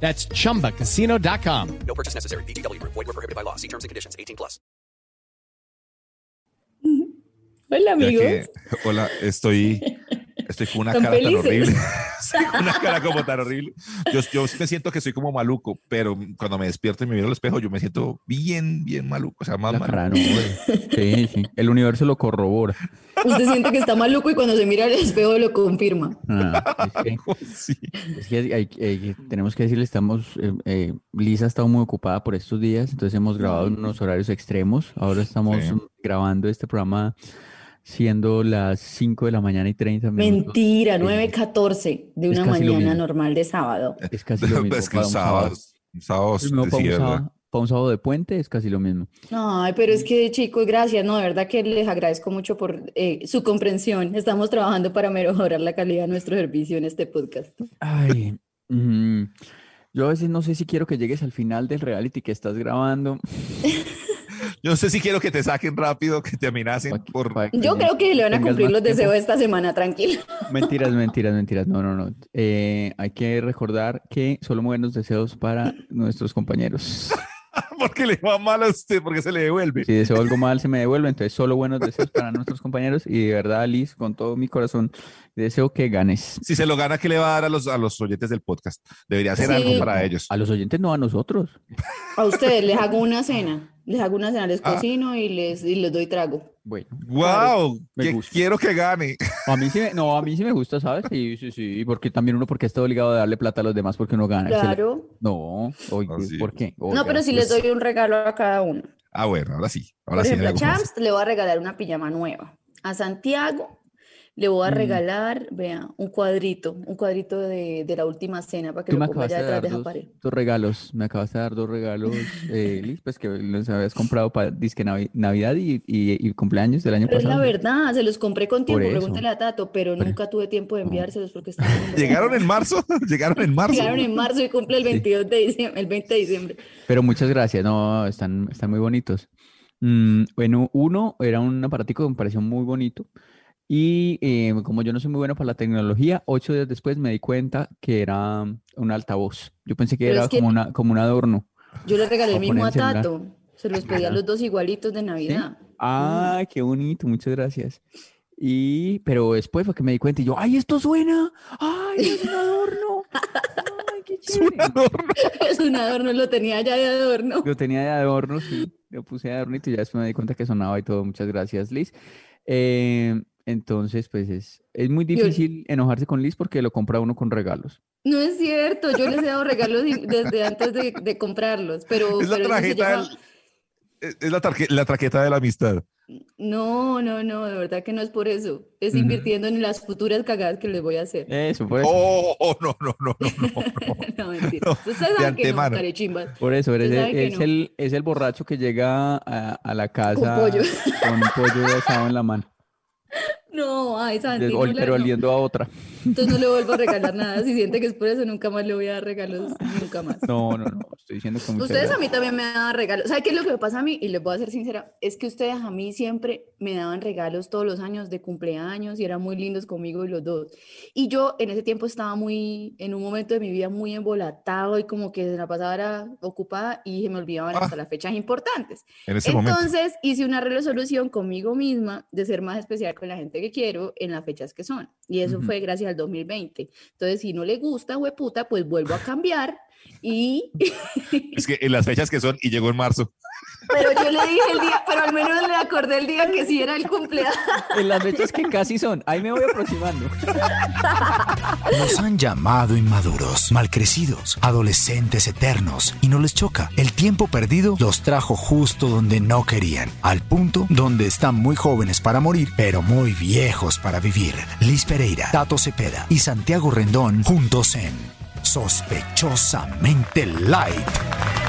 That's chumbacasino.com. No purchase necessary. BGW. Void were prohibited by law. See terms and conditions. 18 plus. Hola, amigos. que- hola, estoy, estoy con una cara felices. tan horrible. Sí, con una cara como tan horrible. Yo, yo me siento que soy como maluco, pero cuando me despierto y me miro al espejo, yo me siento bien, bien maluco. O sea, más maluco. güey. Sí, sí. El universo lo corrobora. Usted siente que está maluco y cuando se mira al espejo lo confirma. Ah, es que, Sí. es que hay- hay- hay- tenemos que decirle, estamos, eh, eh, Lisa ha estado muy ocupada por estos días, entonces hemos grabado en unos horarios extremos. Ahora estamos Sí. grabando este programa siendo las 5 de la mañana y 30 minutos. Mentira, Sí. 9.14 de una mañana normal de sábado. Es casi lo mismo. Es que para un sábado. para un cierre. sábado, para un sábado de puente es casi lo mismo. Ay, pero es que chicos, gracias, no, de verdad que les agradezco mucho por eh, su comprensión. Estamos trabajando para mejorar la calidad de nuestro servicio en este podcast. Ay, mm, yo a veces no sé si quiero que llegues al final del reality que estás grabando. Yo no sé si quiero que te saquen rápido, que te amenacen pa' que- por... pa' que Yo creo que le van a cumplir los deseos esta semana, tranquilo. Mentiras, mentiras, mentiras. No, no, no. Eh, hay que recordar que solo buenos deseos para nuestros compañeros. porque le va mal a usted, porque se le devuelve. Si deseo algo mal, se me devuelve. Entonces, solo buenos deseos para nuestros compañeros. Y de verdad, Liz, con todo mi corazón, deseo que ganes. Si se lo gana, ¿qué le va a dar a los, a los oyentes del podcast? Debería hacer Sí. algo para ellos. A los oyentes, no a nosotros. A ustedes les hago una cena, les hago una cena, les Ah. cocino y les, y les doy trago. Bueno, ¡Wow! Que gusta. quiero que gane. a mí sí me, no, a mí sí me gusta, ¿sabes? Sí, sí, sí. Porque también uno, porque está obligado a darle plata a los demás porque uno gana. Claro. No, oye, Ah, sí. ¿por qué? No, pero si les pues- doy un regalo a cada uno. Ah, bueno, ahora sí. Ahora Por sí. ejemplo, a. Champs le voy a regalar una pijama nueva. A Santiago le voy a Mm. regalar, vea, un cuadrito, un cuadrito de, de la última cena para que Tú lo me ponga allá de detrás dar de esa dos, pared. dos regalos. Me acabaste de dar dos regalos, eh, Liz, pues que los habías comprado para disque Navi- Navidad y, y- y cumpleaños del año Pero es la pasado. verdad, se los compré con tiempo, pregúntale a Tato, pero Por- nunca tuve tiempo de enviárselos porque estaban ¿Llegaron en marzo? ¿Llegaron en marzo? Llegaron en marzo y cumple el Sí. 22 de diciembre, el 20 de diciembre. Pero muchas gracias, no, están, están muy bonitos. Mm, bueno, uno era un aparatico que me pareció muy bonito. Y eh, como yo no soy muy bueno para la tecnología, ocho días después me di cuenta que era un altavoz. Yo pensé que Pero era que- como, una, como un adorno. Yo le regalé el mismo a. Tato. Se los pedí a los dos igualitos de Navidad. Ah, qué bonito, muchas gracias. Y, pero después fue que me di cuenta y yo, ¡ay, esto suena! ¡Ay, es un adorno! ¡Ay, qué Es un chévere! adorno. Es un adorno, lo tenía ya de adorno. Lo tenía de adorno, sí. Lo puse de adornito y ya después me di cuenta que sonaba y todo. Muchas gracias, Liz. Eh, entonces, pues es, es muy difícil enojarse con Liz porque lo compra uno con regalos. No es cierto, yo les he dado regalos desde antes de, de comprarlos, pero, Es la pero tarjeta Es la, tarque- la traqueta de la amistad. No, no, no, de verdad que no es por eso. Es invirtiendo en las futuras cagadas que les voy a hacer. Eso, por eso. Oh, oh, no, no, no, no, no, no. Mentira. No, Ustedes de saben que no, antemano. carechimbas. Por eso, eres el- es, no. el, es el borracho que llega a, a la casa pollo. con un pollo asado en la mano, No, ay, Santi, de- no pero oliendo a otra. Entonces no le vuelvo a regalar nada. Si siente que es por eso, nunca más le voy a dar regalos, nunca más. No, no, no, estoy diciendo mucha Ustedes a mí también me daban regalos. ¿Sabe qué es lo que me pasa a mí? Y les voy a ser sincera, es que ustedes a mí siempre me daban regalos todos los años de cumpleaños y eran muy lindos conmigo y los dos. Y yo en ese tiempo estaba muy, en un momento de mi vida muy embolatado y como que la pasaba era ocupada y se me olvidaban Ah. hasta las fechas importantes. En ese momento. Entonces hice una resolución conmigo misma de ser más especial con la gente que quiero en las fechas que son. Y eso Ujú. fue gracias al 2020. Entonces, si no le gusta, hueputa, pues vuelvo a cambiar y... Es que en las fechas que son, y llegó en marzo. Pero yo le dije el día, pero al menos le acordé el día que sí era el cumpleaños. En las fechas que casi son, ahí me voy aproximando. Nos han llamado inmaduros, malcrecidos, adolescentes eternos y no les choca. El tiempo perdido los trajo justo donde no querían, al punto donde están muy jóvenes para morir, pero muy viejos para vivir. Liz Pereira, Tato Cepeda y Santiago Rendón juntos en Sospechosamente Light.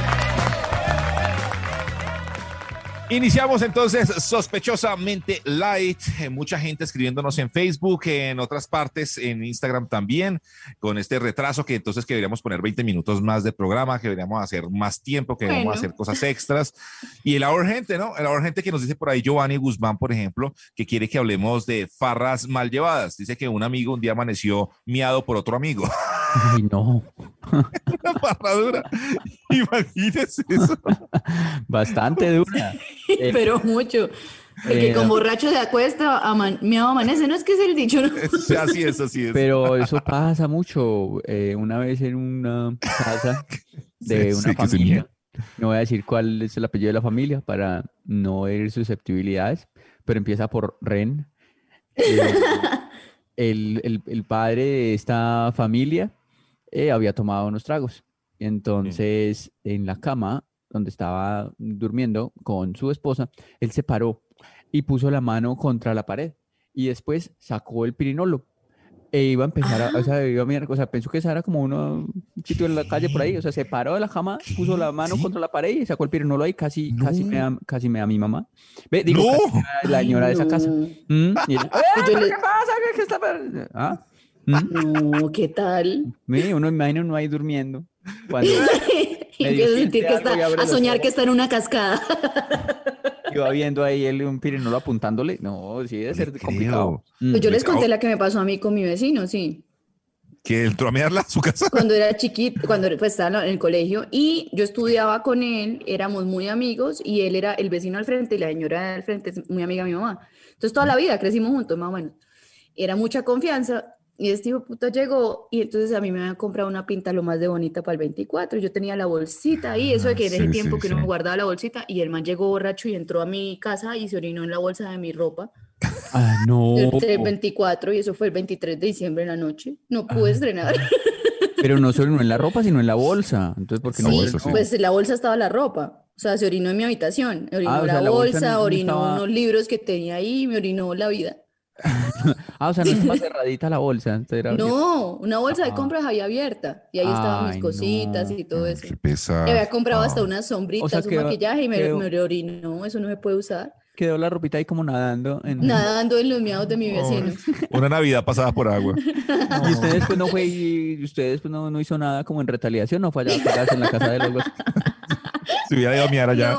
Iniciamos entonces sospechosamente light. Eh, Mucha gente escribiéndonos en Facebook, en otras partes, en Instagram también, con este retraso que entonces que deberíamos poner 20 minutos más de programa, que deberíamos hacer más tiempo, que deberíamos Bueno. hacer cosas extras. Y el ahora gente, ¿no? El ahora gente que nos dice por ahí Giovanni Guzmán, por ejemplo, que quiere que hablemos de farras mal llevadas. Dice que un amigo un día amaneció miado por otro amigo. Ay, no. Una farradura. Imagínese eso. Bastante dura. Eh, Pero mucho. El que eh, con borracho se acuesta, aman, me amanece. No es que es el dicho, ¿no? Así es, así es. Pero eso pasa mucho. Eh, una vez en una casa de Sí, una sí, familia, no voy a decir cuál es el apellido de la familia para no herir susceptibilidades, pero empieza por Ren. Eh, el, el- el padre de esta familia eh, había tomado unos tragos. Entonces, en la cama donde estaba durmiendo con su esposa, él se paró y puso la mano contra la pared y después sacó el pirinolo e iba a empezar a, o sea, iba a mirar, o sea, pensó que esa era como uno, un sitio en la calle por ahí, o sea, se paró de la cama, puso la mano ¿Sí? contra la pared y sacó el pirinolo ahí, casi, casi me da, casi me da mi mamá. Ve, digo, No. casi me da la señora de esa casa. No. Mm, y "Eh, ¿pero le- ¿Qué pasa? ¿Qué, qué está pa-?" ¿Ah? Mm, No, ¿qué tal? mire, uno imagina uno ahí durmiendo. Cuando empiezo a sentir que está, a soñar ojos. que está en una cascada. iba viendo ahí él un pirinolo apuntándole, no, sí debe ser complicado. Mm. Pues yo les Rico. conté la que me pasó a mí con mi vecino, sí. Que entró a mearla a su casa. Cuando era chiquito, cuando pues, estaba en el colegio y yo estudiaba con él, éramos muy amigos y él era el vecino al frente y la señora al frente es muy amiga de mi mamá. Entonces toda la vida crecimos juntos, más o menos. Era mucha confianza y este hijo puta llegó y entonces a mí me habían comprado una pinta lo más de bonita para el 24. Yo tenía la bolsita ahí, eso de que en ese Sí, tiempo sí, que uno sí. guardaba la bolsita y el man llegó borracho y entró a mi casa y se orinó en la bolsa de mi ropa. Ah, no. El 24 y eso fue el 23 de diciembre en la noche. No pude Ah. estrenar. Pero no solo en la ropa, sino en la bolsa. Entonces, ¿por qué no? Sí, bolsa, pues en la bolsa estaba la ropa. O sea, se orinó en mi habitación. Orinó Ah, o sea, la la bolsa bolsa, no- no orinó estaba- unos libros que tenía ahí, me orinó la vida. Ah, o sea, no estaba cerradita la bolsa. No, una bolsa de Ah. compras había abierta. Y ahí estaban mis cositas no. y todo eso. Qué pesado. Me había comprado hasta Ah. unas sombritas, sea, un quedó- maquillaje y me, quedó- me orinó. Eso no se puede usar. Quedó la ropita ahí como nadando. En... Nadando en los miados de mi vecino. Una Navidad pasada por agua. Y ustedes pues no fue y ustedes pues no, no hizo nada como en retaliación, no fue allá en la casa de los. Se hubiera ido a miar allá.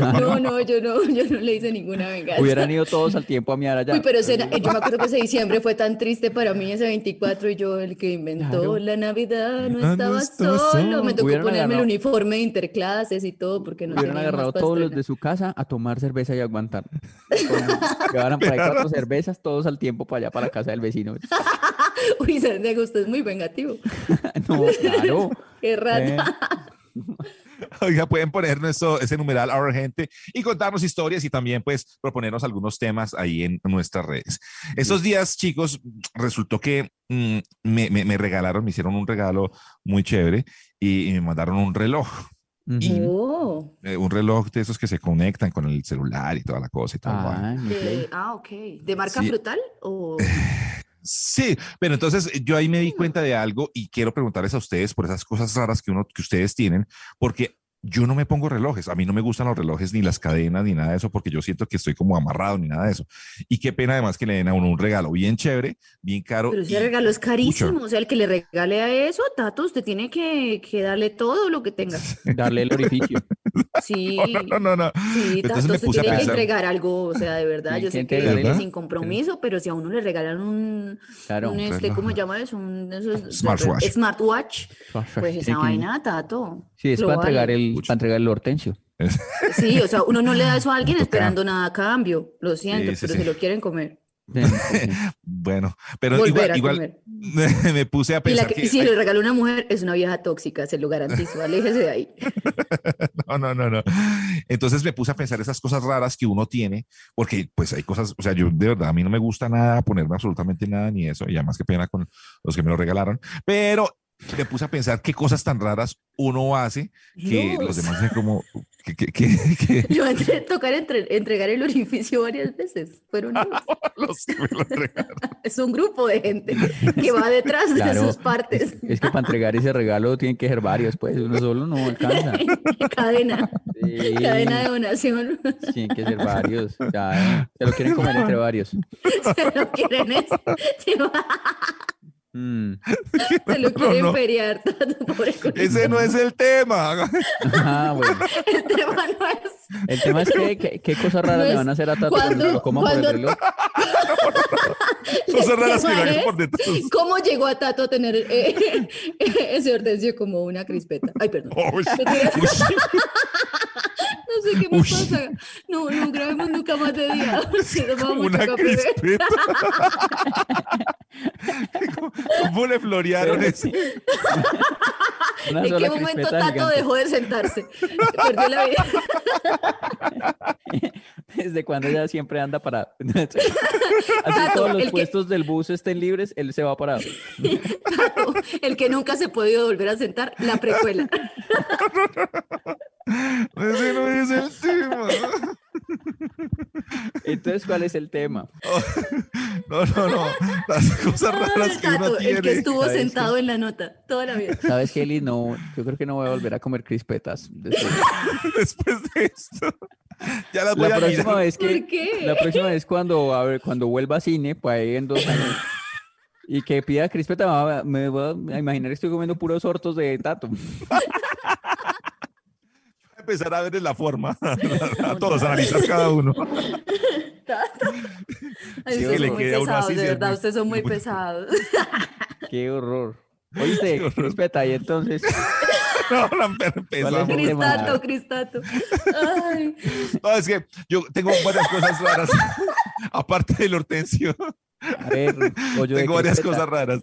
No, no, yo no, yo no le hice ninguna venganza. Hubieran ido todos al tiempo a miar allá. Uy, pero yo me acuerdo que ese diciembre fue tan triste para mí, ese 24, y yo, el que inventó Claro. la Navidad, no no estaba solo. solo. Me tocó Hubieran ponerme el uniforme de interclases y todo, porque no Hubieran agarrado todos los de su casa a tomar cerveza y aguantar. Llevaran por ahí cuatro cervezas, todos al tiempo para allá, para la casa del vecino. Uy, Santiago, usted es muy vengativo. No, claro. Qué rata. Eh, Oiga, pueden ponernos ese numeral Our Gente y contarnos historias y también pues proponernos algunos temas ahí en nuestras redes. Estos días, chicos, resultó que mm, me, me- me regalaron, me hicieron un regalo muy chévere y, y me mandaron un reloj, ujú. Oh, eh, un reloj de esos que se conectan con el celular y toda la cosa y tal. Ah, de- ah, ok. ¿De marca Sí. frutal? O... Sí, pero entonces yo ahí me di cuenta de algo y quiero preguntarles a ustedes por esas cosas raras que uno que ustedes tienen, porque yo no me pongo relojes, a mí no me gustan los relojes ni las cadenas ni nada de eso porque yo siento que estoy como amarrado ni nada de eso. Y qué pena además que le den a uno un regalo bien chévere, bien caro. Pero ese regalo es carísimo. O sea, el que le regale a eso, Tato, usted tiene que, que darle todo lo que tenga. Darle el orificio. Sí. No, no, no. Sí, Entonces me puse a que entregar algo, o sea, de verdad, Sí, yo sé que ¿verdad? sin compromiso, pero si a uno le regalan un, Claro. un este. ¿cómo se llama eso? Un, Smartwatch. smartwatch, pues esa vaina, Tato. Sí, es para entregar, el, para entregar el hortensio. Sí, o sea, uno no le da eso a alguien esperando nada a cambio, lo siento, Sí, sí, pero sí. se lo quieren comer. Bueno, pero Volver igual, igual me puse a Y la pensar que, que, si ay, le regaló una mujer es una vieja tóxica, se lo garantizo, aléjese de ahí. No, no, no, no. Entonces me puse a pensar esas cosas raras que uno tiene, porque pues hay cosas, o sea, yo de verdad, a mí no me gusta nada ponerme absolutamente nada ni eso, y además qué pena con los que me lo regalaron, pero me puse a pensar qué cosas tan raras uno hace que los Dios. demás dicen como que, que, que, que Yo entré a tocar entre- entregar el orificio varias veces. Fueron ellos. los que me lo entregaron. Es un grupo de gente que va detrás de Claro. sus partes. Es que para entregar ese regalo tienen que ser varios, pues uno solo no alcanza. Cadena, Sí, cadena de donación. tienen que ser varios. Ya, eh, se lo quieren comer entre varios. Se lo quieren, es- Mm. se lo quieren no. feriar. Pobre culito. Ese no es el tema. Ah, bueno. El tema no es El tema es que, que- qué cosas raras No le van a hacer a Tato cuando- lo coman por cuando- el reloj. Cosas raras que le por detrás. ¿Cómo llegó a Tato a tener eh, ese hortensio como una crispeta? Ay, perdón. Uy, No sé qué me Uy. pasa. No, no grabemos nunca más de día. Se toma como mucho una crispeta. ¿Cómo le florearon ese? Una ¿En qué momento Tato gigante. dejó de sentarse? Perdió la vida. Desde cuando ella siempre anda parado. Así Tato, todos los que- puestos del bus estén libres, él se va parado. Tato, el que nunca se ha podido volver a sentar, la precuela. Ese no es el tema. Entonces, ¿cuál es el tema? No, no, no. Las cosas raras que uno Tato, el que tiene. estuvo ¿sabes qué? sentado en la nota toda la vida. ¿Sabes, Kelly? No, yo creo que no voy a volver a comer crispetas. después. Después de esto. Ya las voy La a próxima mirar. vez que ¿Por qué? la próxima vez cuando a ver, cuando vuelva a cine, pues ahí en dos años. Y que pida crispeta, me voy a imaginar que estoy comiendo puros hortos de tato. empezar a ver la forma. A todos, analizar cada uno. Ay, Sí, ustedes le son muy queda uno pesados, así, de sí, verdad, muy- ustedes son muy muy- pesados. Qué horror. Oíste, horror. crispeta, y entonces. No, no, empezamos. Cristato, Cristato. Ay, No, es que yo tengo varias cosas raras. Aparte del hortensio, A ver, tengo varias cosas raras.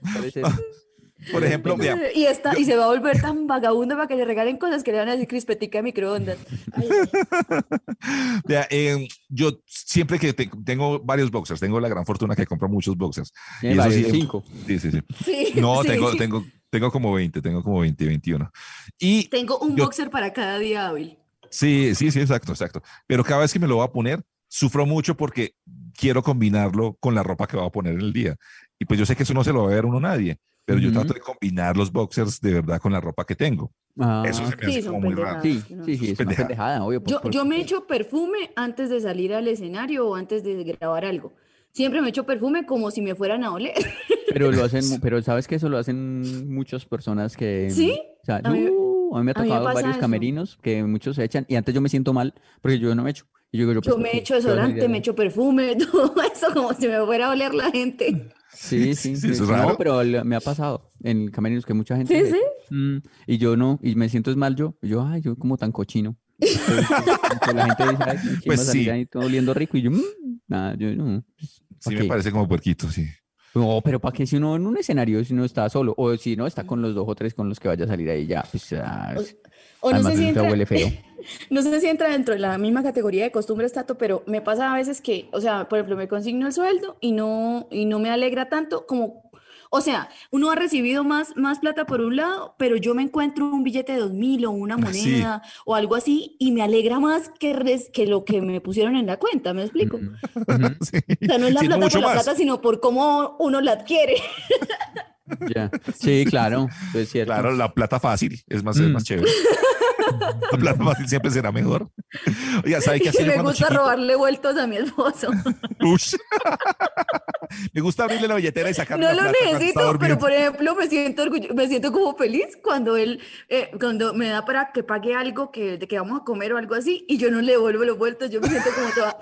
¿Cuál es el- Por ejemplo, mira, y, está, y se va a volver tan vagabundo para que le regalen cosas que le van a decir crispetica de microondas. Vea, eh, yo siempre que te- tengo varios boxers, tengo la gran fortuna que compro muchos boxers. Y eso varios, sí, cinco. Sí, sí, sí. sí, No, sí. tengo, tengo, tengo como 20, tengo como 20, 21. Y Tengo un yo- boxer para cada día hábil. sí, sí, sí, exacto, exacto. Pero cada vez que me lo voy a poner, sufro mucho porque quiero combinarlo con la ropa que voy a poner en el día. Y pues yo sé que eso no se lo va a ver uno nadie, pero yo trato de combinar los boxers de verdad con la ropa que tengo. Ah, Eso se me Sí, hace como muy raro. sí, sí, sí, es una Pendejada. obvio. por- Yo, por- yo me echo perfume antes de salir al escenario o antes de grabar algo. Siempre me echo perfume como si me fueran a oler. Pero lo hacen, pero sabes que eso lo hacen muchas personas que. ¿Sí? O sea, A mí- no, a mí me ha me tocado varios eso. camerinos que muchos se echan y antes yo me siento mal porque yo no me echo. Y yo, digo, Yo pues, ¿por me echo ¿Qué vas a desodorante, me echo perfume, todo eso como si me fuera a oler la gente. Sí, sí, Sí, No, pero me ha pasado en camerinos que mucha gente. Sí, sí. Mm, y yo no, y me siento es mal yo. Y yo, ay, yo como tan cochino. Entonces, que la gente dice, ay, Pues salir sí. ahí todo oliendo rico. Y yo, mm, nada, yo no. pues, Sí, ¿pa' me qué? parece como puerquito, sí. No, pero ¿para qué si uno en un escenario, si uno está solo? O si no, está con los dos o tres con los que vaya a salir ahí ya. Pues, ah, O no sé, si entra, huele feo. no sé si entra dentro de la misma categoría de costumbres, Tato, pero me pasa a veces que, o sea, por ejemplo, me consigno el sueldo y no, y no me alegra tanto como, o sea, uno ha recibido más, más plata por un lado, pero yo me encuentro un billete de dos mil o una Ah, sí. moneda o algo así y me alegra más que, res- que lo que me pusieron en la cuenta, ¿me explico? Mm, Sí. O sea, no es la plata por la más. plata, sino por cómo uno la adquiere. ya. Sí, claro, es cierto. Claro, la plata fácil es más, es Mm. más chévere. La plata fácil siempre será mejor. Oiga, ¿sabe qué Y hacía yo me gusta chiquito? robarle vueltos a mi esposo. Ush. Me gusta abrirle la billetera y sacar No la lo plata necesito, pero por ejemplo me siento orgullo- me siento como feliz cuando él, eh, cuando me da para que pague algo que, de que vamos a comer o algo así y yo no le devuelvo los vueltos, yo me siento como toda...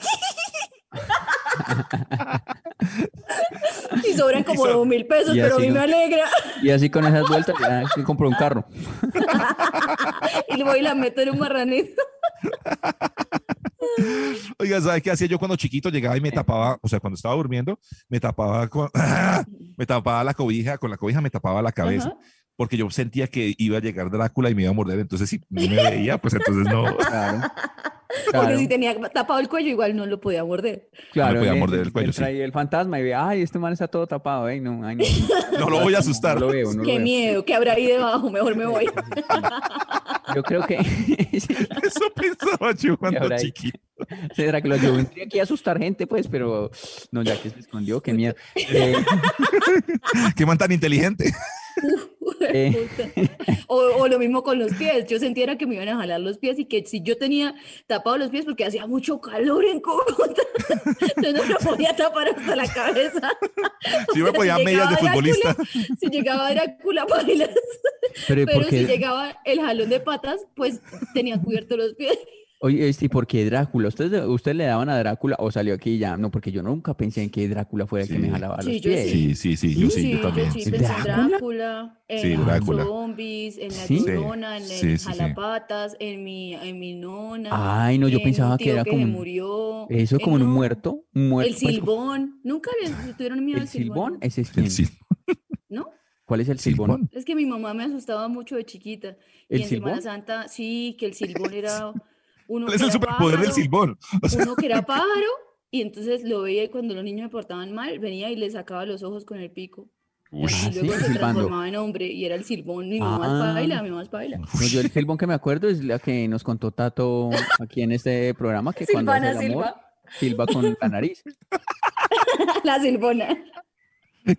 y sobran como dos mil pesos, pero a mí no- me alegra Y así con esas vueltas ya se compró un carro. y le voy y la meto en un marranito. Oiga, ¿sabe qué hacía yo cuando chiquito? Llegaba y me tapaba, o sea, cuando estaba durmiendo, me tapaba con, me tapaba la cobija, con la cobija me tapaba la cabeza, Ajá. Porque yo sentía que iba a llegar Drácula y me iba a morder, entonces si no me veía, pues entonces no. Claro. Porque Claro. si tenía tapado el cuello, igual no lo podía morder. Claro, podía le- morder el cuello, entra sí. ahí el fantasma y ve, ay, este man está todo tapado, ay, no, ay, no. No lo voy a asustar. No lo veo, no lo Qué veo. miedo, ¿qué habrá ahí debajo? Mejor me voy. Yo creo que sí, Eso pensaba yo cuando chiquito. será que lo yo vendría aquí a asustar gente, pues, pero no, ya que se escondió, qué miedo. Eh, Qué man tan inteligente. Eh. O, o lo mismo con los pies. Yo sentía era que me iban a jalar los pies y que si yo tenía tapado los pies porque hacía mucho calor en Cúcuta, yo no me podía tapar hasta la cabeza. Sí me si medias de llegaba futbolista. Si llegaba Drácula, bailas. pero ¿y Pero por si llegaba el jalón de patas, pues tenía cubiertos los pies. Oye, este, ¿y por qué Drácula? ¿Ustedes, ¿Ustedes le daban a Drácula o salió aquí y ya? No, porque yo nunca pensé en que Drácula fuera el que me jalaba los pies. Sí, sí, sí, yo sí, yo también. sí. pensé en ¿Drácula? Drácula, en Sí, los Drácula. zombies, en la Sí. llorona, en Sí, el jalapatas, en mi, en mi nona. Ay, no, yo pensaba que era que como murió. Eso eh, como en un muerto, un muerto. El pues, silbón. Nunca les tuvieron miedo ¿El al silbón? silbón. Ese es El ¿No? ¿Cuál es el silbón? silbón. Es que mi mamá me asustaba mucho de chiquita. ¿El y en Semana? Santa, sí, que el silbón era uno ¿Cuál es el era superpoder del pájaro, silbón? O sea, Uno que era pájaro, y entonces lo veía y cuando los niños me portaban mal, venía y les sacaba los ojos con el pico. uy, Y sí, luego se silbando. transformaba en hombre y era el silbón. Mi mamá es Ah. baila, mi mamá es baila. No, yo el silbón que me acuerdo es la que nos contó Tato aquí en este programa, que cuando hace Silvana el amor, Silva. silba con la nariz. La silbona.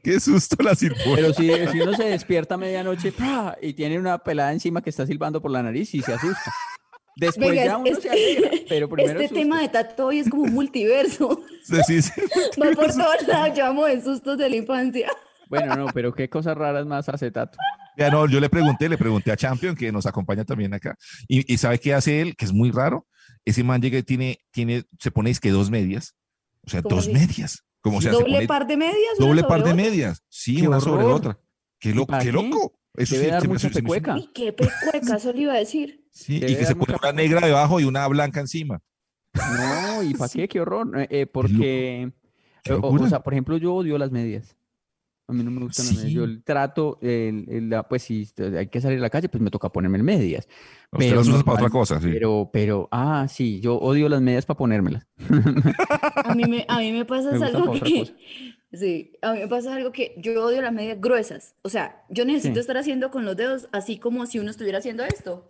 qué susto la silbón. Pero si, si uno se despierta a medianoche ¡pra! y tiene una pelada encima que está silbando por la nariz y se asusta. Después Venga, ya uno este- se alegra, pero primero Este tema de Tato hoy es como un multiverso. Sí, sí, sí. Va por todos lados, llamo de sustos de la infancia. Bueno, no, pero qué cosas raras más hace Tato. Ya no, yo le pregunté, le pregunté a Champion, que nos acompaña también acá, y, y ¿sabe qué hace él? Que es muy raro. Ese man llega y tiene, tiene, se pone es que dos medias, o sea, ¿Cómo dos así? medias. Como sea, se Doble pone par de medias. doble sobre par de otra. medias. Sí, ¡Qué una sobre la horror! otra. Qué, ¿Y loco, para qué loco. Eso Debe sí, dar se me- mucha se pecueca. Uy, qué pecueca, eso le iba a decir. Sí, y que se pone una negra debajo y una blanca encima. No, ¿y para qué? Qué horror. Eh, eh, porque, Qué o- o, sea, por ejemplo, yo odio las medias. A mí no me gustan las medias. Yo Sí. el trato, el, el- la- pues si hay que salir a la calle, pues me toca ponerme medias. Usted Pero las usa para otra cosa, sí. Pero, pero, ah, sí, yo odio las medias para ponérmelas. A mí me, a mí me pasa Me algo que, sí, a mí me pasa algo que yo odio las medias gruesas. O sea, yo necesito Sí. estar haciendo con los dedos así como si uno estuviera haciendo esto,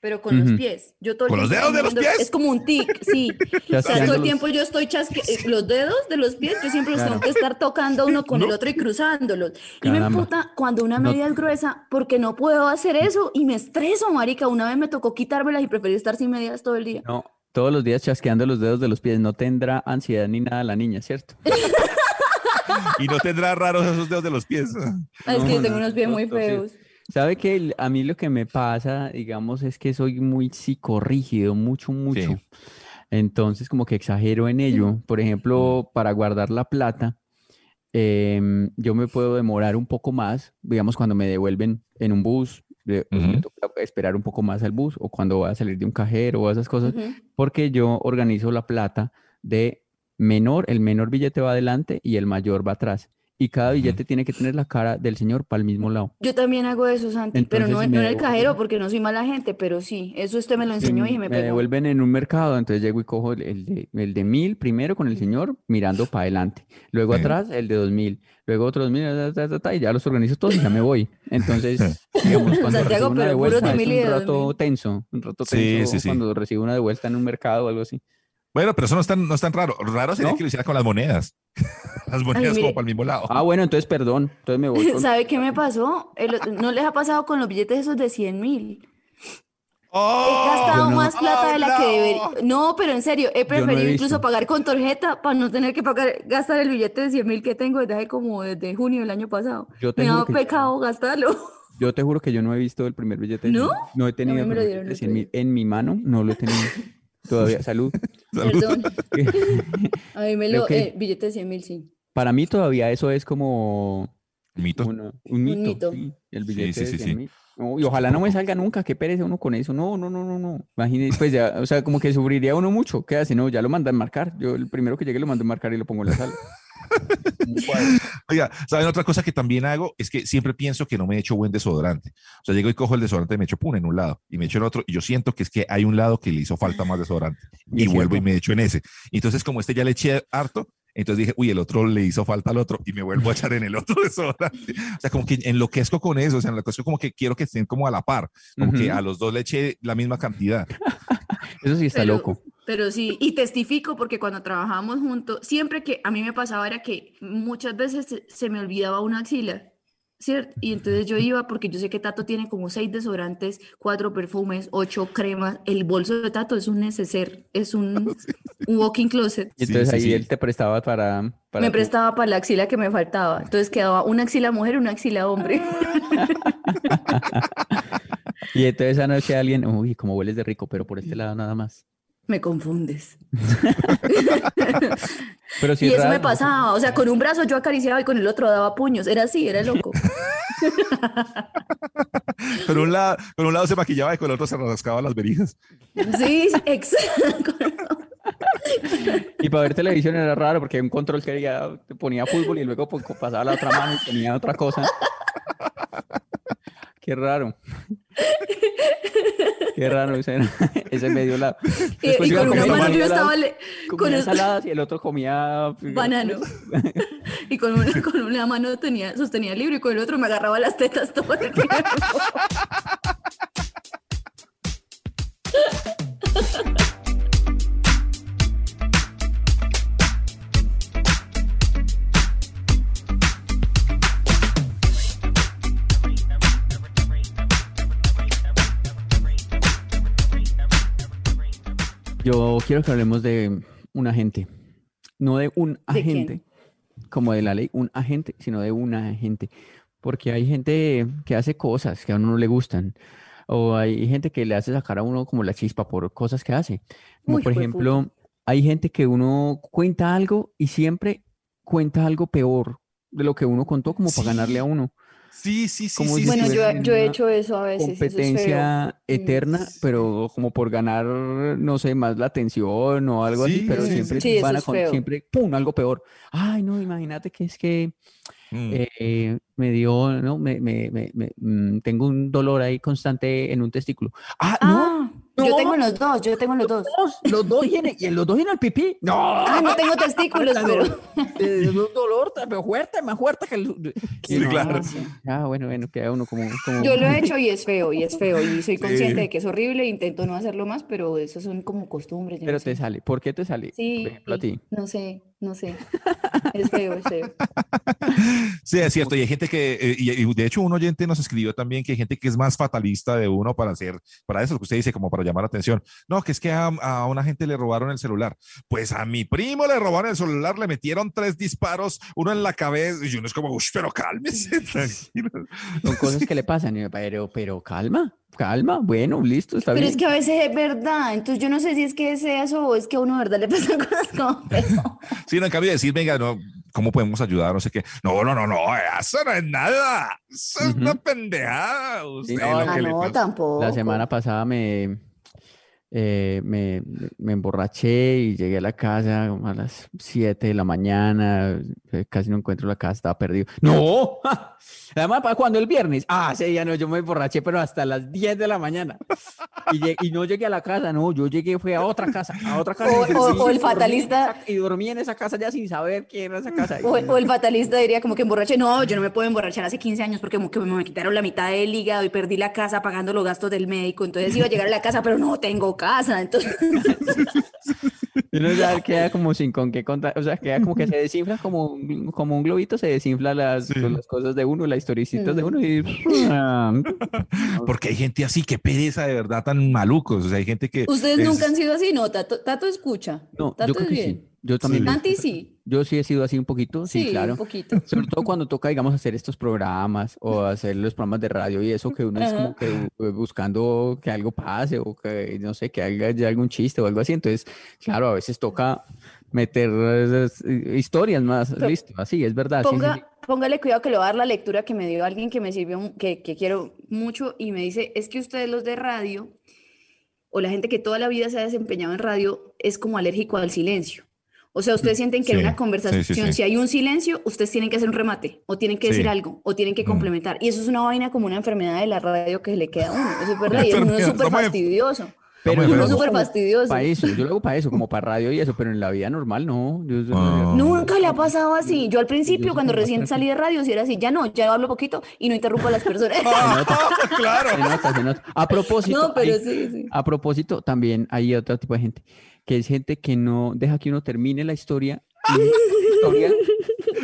pero con los pies. Yo todo ¿Con los dedos de los pies? Es como un tic, sí. O sea, todo el tiempo yo estoy chasque eh, los dedos de los pies, yo siempre los tengo que estar tocando uno con el otro y cruzándolos. Y me emputa cuando una No- media es gruesa porque no puedo hacer eso y me estreso, marica. Una vez me tocó quitármelas y preferí estar sin medias todo el día. No, todos los días chasqueando los dedos de los pies. No tendrá ansiedad ni nada la niña, ¿cierto? Y no tendrá raros esos dedos de los pies. Ah, es que yo tengo no, unos pies muy sí. ¿Sabe que a mí lo que me pasa, digamos, es que soy muy psicorrígido, mucho, mucho. Entonces, como que exagero en ello. Por ejemplo, para guardar la plata, em, yo me puedo demorar un poco más, digamos, cuando me devuelven en un bus, de- esperar un poco más al bus, o cuando voy a salir de un cajero o esas cosas, Ujú. porque yo organizo la plata de menor, el menor billete va adelante y el mayor va atrás. Y cada billete tiene que tener la cara del señor para el mismo lado. Yo también hago eso, Santi, pero no, Entonces en- no me en el cajero porque no soy mala gente, pero sí, eso usted me lo enseñó y me me pegó. devuelven en un mercado, entonces llego y cojo el, el de, el de mil primero con el señor mirando para adelante, luego Sí. atrás el de dos mil, luego otro dos mil, ta, ta, ta, ta, y ya los organizo todos y ya me voy. Entonces, digamos, cuando Santiago, recibo una pero puros devuelta de es un rato tenso, un rato Sí, tenso sí, sí. cuando recibo una devuelta en un mercado o algo así. Bueno, pero eso no es tan, no es tan raro. Raro sería ¿No? que lo hiciera con las monedas. las monedas como para el mismo lado. Ah, bueno, entonces perdón, entonces me voy con... ¿Sabe qué me pasó? El ¿No les ha pasado con los billetes esos de 100 mil? He ¡Oh! gastado Yo no- más plata de la que ¡Oh, debería. No, pero en serio, he no he preferido incluso pagar con tarjeta para no tener que pagar, gastar el billete de 100 mil que tengo desde como desde junio del año pasado. Yo Me que- pecado gastarlo. Yo te juro que yo no he visto el primer billete. de ¿No? 100 No he tenido el me lo primer dieron billete de el 100 otro mil en mi mano, no lo he tenido todavía. Salud. Salud. Perdón. A mí me lo. que- eh, billete de 100 mil, sí. Para mí todavía eso es como Mito. una- un mito. mito. sí, el billete sí, de sí, 100 sí. mil. No, y ojalá no me salga nunca, qué pereza uno con eso. No, no, no, no, no. Imagínese, pues ya, o sea, como que sufriría uno mucho. ¿Qué hace? No, ya lo mandan marcar. Yo el primero que llegue lo mando a marcar y lo pongo en la sala. Oiga, ¿saben otra cosa que también hago? Es que siempre pienso que no me he hecho buen desodorante. O sea, llego y cojo el desodorante y me echo pum en un lado y me echo en otro y yo siento que es que hay un lado que le hizo falta más desodorante Y vuelvo y me echo en ese. Entonces como este ya le eché harto, entonces dije, uy, el otro le hizo falta al otro y me vuelvo a echar en el otro desodorante. O sea, como que enloquezco con eso, o sea, enloquezco como que quiero que estén como a la par, como que a los dos le eché la misma cantidad. Eso sí está Pero- loco. Pero sí, y testifico porque cuando trabajábamos juntos, siempre que a mí me pasaba era que muchas veces se, me olvidaba una axila, ¿cierto? Y entonces yo iba, porque yo sé que Tato tiene como seis desodorantes, cuatro perfumes, ocho cremas. El bolso de Tato es un neceser, es un, un walking closet. Y entonces sí, ahí sí. él te prestaba para... para Me tu- prestaba para la axila que me faltaba. Entonces quedaba una axila mujer y una axila hombre. Y entonces esa noche alguien, uy, como hueles de rico, pero por este lado nada más. Me confundes. Pero y es eso me pasaba, o sea, con un brazo yo acariciaba y con el otro daba puños. Era así, era loco. Con un, lado, con un lado se maquillaba y con el otro se rascaba las verijas. Sí, exacto. Y para ver televisión era raro porque un control que ya te ponía fútbol y luego pues, pasaba la otra mano y tenía otra cosa. Qué raro. Qué raro ese, ese medio lado. Y, Después con una mano yo estaba le- con ensaladas y el otro comía banano. Y con una, con una mano tenía, sostenía el libro y con el otro me agarraba las tetas todo el tiempo. Yo quiero que hablemos de un agente, no de un agente, como de la ley, un agente, sino de una agente, porque hay gente que hace cosas que a uno no le gustan, o hay gente que le hace sacar a uno como la chispa por cosas que hace. Como Uy, por ejemplo, hay gente que uno cuenta algo y siempre cuenta algo peor de lo que uno contó como para ganarle a uno. Sí, sí, sí, Como sí. si Bueno, yo, he hecho eso a veces. eso es competencia Mm. eterna, pero como por ganar, no sé, más la atención o algo así, Sí, pero sí, siempre van a con- siempre, ¡pum! algo peor. Ay, no, imagínate que es que Mm. eh, me dio, no, me, me, me, me- mm, tengo un dolor ahí constante en un testículo. Ah, no, Ah, yo no. tengo los dos, yo tengo los dos. dos, los dos y en los dos viene el pipí. No, Ah, no tengo testículos, pero... es un dolor tan fuerte, más fuerte que el... que Sí, no, claro. Ah, bueno, bueno, queda uno como, como... Yo lo he hecho y es feo, y es feo, y soy consciente Sí. de que es horrible, intento no hacerlo más, pero eso son como costumbres. Pero te sé. sale. ¿Por qué te sale? Sí, Por ejemplo, a ti. no sé, no sé. Es feo, es feo. Sí, es cierto. Y hay gente que, eh, y, y de hecho un oyente nos escribió también que hay gente que es más fatalista de uno para hacer, para eso lo que usted dice, como para llamar la atención. No, que es que a, a una gente le robaron el celular. Pues a mi primo le robaron el celular, le metieron tres disparos, uno en la cabeza, y uno es como, uy, pero cálmese, tranquilo. Son cosas que le pasan, y- pero, pero calma, calma, bueno, listo, está Pero bien. es que a veces es verdad, entonces yo no sé si es que es eso o es que a uno de verdad le pasan cosas como feo. Sí, no, en cambio de decir, venga, no, ¿cómo podemos ayudar? No sé qué. No, no, no, no, eso no es nada. Eso es una pendejada. Usted no, Ah, le no, pasa. tampoco. La semana pasada me, eh, me, me emborraché y llegué a la casa a las 7 de la mañana, eh, casi no encuentro la casa, estaba perdido. ¡No! Además, ¿para cuando el viernes? Ah, ese día no, yo me emborraché, pero hasta las 10 de la mañana. Y, no llegué a la casa, no, yo llegué, fue a otra casa, a otra casa. O- y o- dormí- o el fatalista- esa- y dormí en esa casa ya sin saber quién era esa casa. O, o el fatalista diría como que emborraché, no, yo no me puedo emborrachar hace 15 años porque como que me quitaron la mitad del hígado y perdí la casa pagando los gastos del médico, entonces iba a llegar a la casa, pero no tengo casa, entonces Y uno ya queda como sin con qué contar, o sea, queda como que se desinfla como, un- como un globito, se desinfla las, Sí. las cosas de uno, las historicitas de Mm. uno y... Porque hay gente así, que pereza de verdad, tan malucos. O sea, hay gente que. ustedes es- nunca han sido así, no, Tato, Tato escucha, No, Tato yo creo es que bien. sí. Yo también. Santi sí, Yo sí he sido así un poquito, sí, sí, claro. un poquito. Sobre todo cuando toca, digamos, hacer estos programas o hacer los programas de radio y eso, que uno es como que bu- buscando que algo pase o que, no sé, que haya haya algún chiste o algo así. Entonces, claro, a veces toca meter esas, eh, historias más, Pero- listo, así, es verdad. sí, sí, Ponga, sí. póngale cuidado que le voy a dar la lectura que me dio alguien que me sirvió, que, que quiero mucho y me dice, es que ustedes los de radio o la gente que toda la vida se ha desempeñado en radio es como alérgico al silencio. O sea, ustedes sienten que en Sí, una sí, conversación, sí, sí. si hay un silencio, ustedes tienen que hacer un remate, o tienen que decir algo, o tienen que Mm. complementar. Y eso es una vaina como una enfermedad de la radio que se le queda a uno. Eso es verdad, y es uno enfermedad, súper en- fastidioso. Pero Estamos yo es súper fastidioso. para eso, yo lo hago para eso, como para radio y eso, pero en la vida normal no. Yo, yo- Ah. Nunca le ha pasado así. Yo al principio, soy cuando recién salí de radio, si era así, ya no, ya hablo poquito y no interrumpo a las personas. claro. se nota, se nota. A propósito, No, pero hay- sí, sí. a propósito, también hay otro tipo de gente, que es gente que no deja que uno termine la historia. y la historia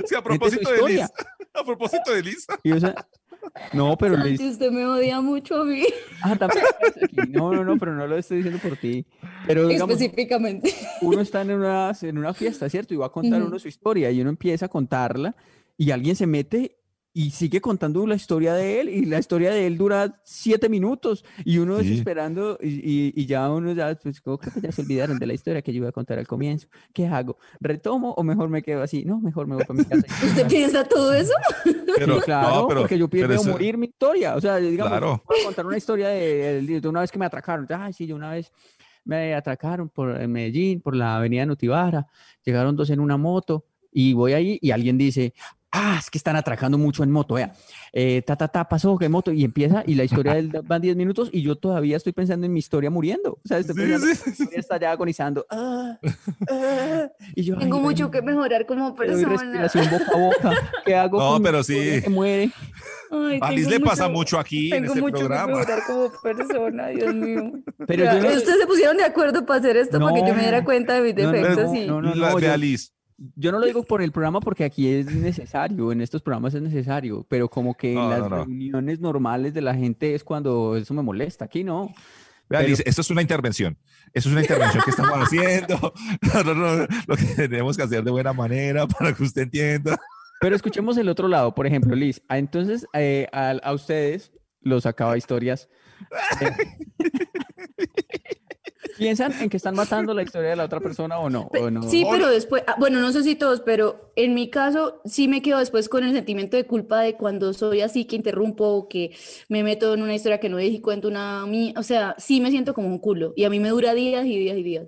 Sí, a propósito de. Liz. A propósito de Liz. y, o sea, no, pero Santi, usted me odia mucho a mí, Ah, también. aquí. No, no, no, pero no lo estoy diciendo por ti. Pero digamos, específicamente. uno está en una, en una fiesta, ¿cierto? Y va a contar Ujú. uno su historia y uno empieza a contarla y alguien se mete y sigue contando la historia de él y la historia de él dura siete minutos y uno Sí. esperando y, y- y ya uno ya, pues creo que ya se olvidaron de la historia que yo iba a contar al comienzo. ¿Qué hago? ¿Retomo o mejor me quedo así? No, mejor me voy para mi casa. ¿Usted piensa todo eso? Pero, Sí, claro, no, pero- porque yo eso- morir mi historia. O sea, digamos, Claro. voy a contar una historia de, de- de una vez que me atracaron. Ay, sí, yo una vez me atracaron por en Medellín, por la avenida Nutibara. Llegaron dos en una moto y voy ahí y alguien dice, ah, es que están atracando mucho en moto, vea. Eh, ta, ta, ta, pasó, que moto. Y empieza y la historia del, van 10 minutos y yo todavía estoy pensando en mi historia muriendo. O sea, estoy pensando sí, historia está ya agonizando. Ah, ah, y yo, Tengo ay, mucho ay, que mejorar como persona. respiración boca a boca. ¿Qué hago? No, pero historia sí. que muere. Ay, A Liz tengo le pasa mucho aquí en Tengo este mucho programa. que mejorar como persona, Dios mío. Pero Ya, yo no- Ustedes se pusieron de acuerdo para hacer esto para que yo me diera cuenta de mis No, no, defectos. no, y... no, no, no, yo- no lo digo por el programa porque aquí es necesario, en estos programas es necesario, pero como que en No, las no, no. reuniones normales de la gente es cuando eso me molesta. Aquí no. Vea, Pero- Liz, esto es una intervención. Eso es una intervención que estamos haciendo. No, no, no, lo que tenemos que hacer de buena manera para que usted entienda. Pero escuchemos el otro lado, por ejemplo, Liz. ah, Entonces, eh, a, a ustedes los acaba historias. eh, ¿Piensan en que están matando la historia de la otra persona o no? Pe- ¿O no? Sí, pero después, ah, bueno, no sé si todos, pero en mi caso sí me quedo después con el sentimiento de culpa de cuando soy así, que interrumpo, o que me meto en una historia que no dije y cuento una mía, o sea, sí me siento como un culo y a mí me dura días y días y días.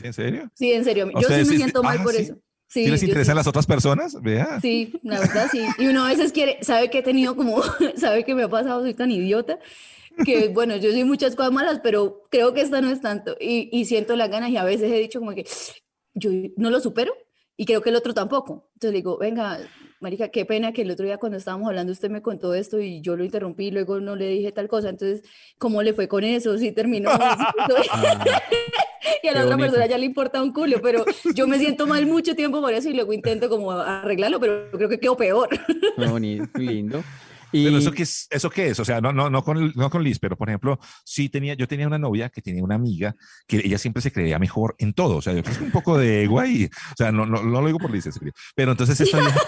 ¿Sí, ¿En serio? Sí, en serio, ¿A yo sí ustedes me sí- siento mal ah, por sí? eso. ¿Sí, Sí, les interesan sí. las otras personas? Vea. Sí, la verdad sí. Y uno a veces quiere, sabe que he tenido como, sabe que me ha pasado, soy tan idiota, que bueno, yo soy muchas cosas malas, pero creo que esta no es tanto. Y, y siento las ganas y a veces he dicho como que yo no lo supero y creo que el otro tampoco. Entonces digo, venga, marica, qué pena que el otro día cuando estábamos hablando usted me contó esto y yo lo interrumpí y luego no le dije tal cosa. Entonces, ¿cómo le fue con eso? Sí terminó. y a la Qué otra bonito. persona ya le importa un culo, pero yo me siento mal mucho tiempo por eso y luego intento como arreglarlo, pero creo que quedó peor. Muy bonito, lindo. Y Pero eso qué es, eso qué es, o sea, no, no, no con, no con Liz, pero por ejemplo, sí tenía, yo tenía una novia que tenía una amiga que ella siempre se creía mejor en todo, o sea, yo creo que un poco de ego ahí, o sea, no, no, no lo digo por Liz, pero entonces esta vieja,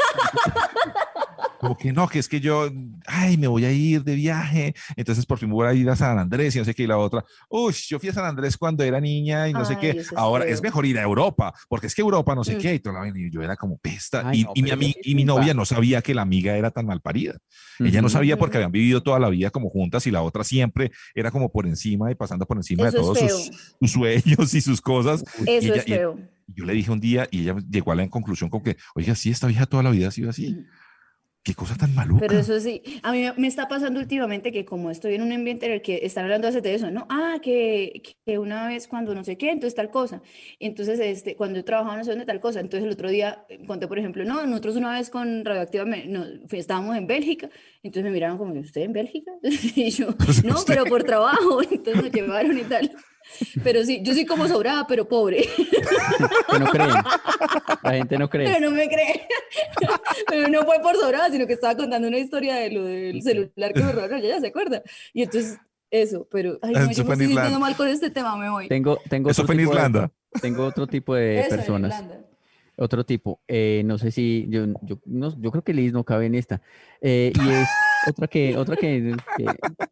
como que no, que es que yo, ay, me voy a ir de viaje, entonces por fin voy a ir a San Andrés y no sé qué, y la otra, uy, yo fui a San Andrés cuando era niña y no sé Ay, qué, eso es ahora es feo. mejor ir a Europa, porque es que Europa no sé Mm. qué, y, toda la y yo era como pesta, Ay, y, no, y mi, y mi es novia no sabía que la amiga era tan mal parida. Ella no sabía porque habían vivido toda la vida como juntas y la otra siempre era como por encima y pasando por encima de Eso es todos sus, sus sueños y sus cosas. Y Eso ella- es y- feo. y yo le dije un día y ella llegó a la conclusión con que, oiga, sí, esta vieja toda la vida ha sido así. Qué cosa tan maluca. Pero eso sí, a mí me- está pasando últimamente que como estoy en un ambiente en el que están hablando hace de eso, ¿no? Ah, que, que una vez cuando no sé qué, entonces tal cosa. Entonces, este, cuando yo trabajaba no sé dónde tal cosa. Entonces el otro día eh, conté, por ejemplo, no, nosotros una vez con Radioactiva me- no, estábamos en Bélgica, entonces me miraron como, ¿usted en Bélgica? Y yo, no, pero por trabajo, entonces nos llevaron y tal. Pero sí, yo soy como sobrada, pero pobre. Que no creen. La gente no cree. Pero no me cree. Pero no fue por sobrada, sino que estaba contando una historia de lo del celular que me robaron, ella ya se acuerda. Y entonces, eso, pero, ay, no, yo me estoy sintiendo mal con este tema, me voy. Tengo, tengo Eso fue en de- Irlanda. tengo otro tipo de Eso, personas. Otro tipo. eh, no sé si yo, yo, no- yo creo que Liz no cabe en esta. eh, y es otra que, otra que, que,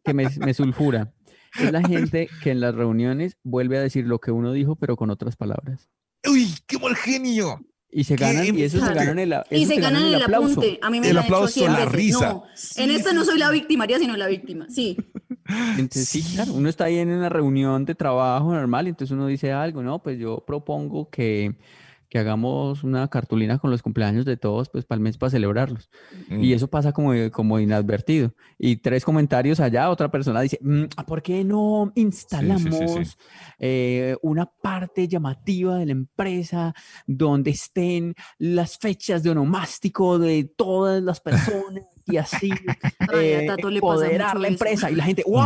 que me, me sulfura. Es la gente que en las reuniones vuelve a decir lo que uno dijo, pero con otras palabras. ¡Uy, qué mal genio! Y se Qué ganan, y eso se ganan el, Y eso se ganan el aplauso. apunte. A mí me El aplauso, la veces. risa. No, Sí, en esta no soy la victimaria, sino la víctima. Sí. Entonces, sí, Sí. claro, uno está ahí en una reunión de trabajo normal y entonces uno dice algo, ¿no? Pues yo propongo que que hagamos una cartulina con los cumpleaños de todos, pues para el mes para celebrarlos. Mm. Y eso pasa como, como inadvertido. Y tres comentarios allá, otra persona dice, "Mm, ¿por qué no instalamos eh, una parte llamativa de la empresa donde estén las fechas de onomástico de todas las personas y así Ay, a eh, Tato le pasa empoderar mucho la eso. empresa? Y la gente, ¡wow!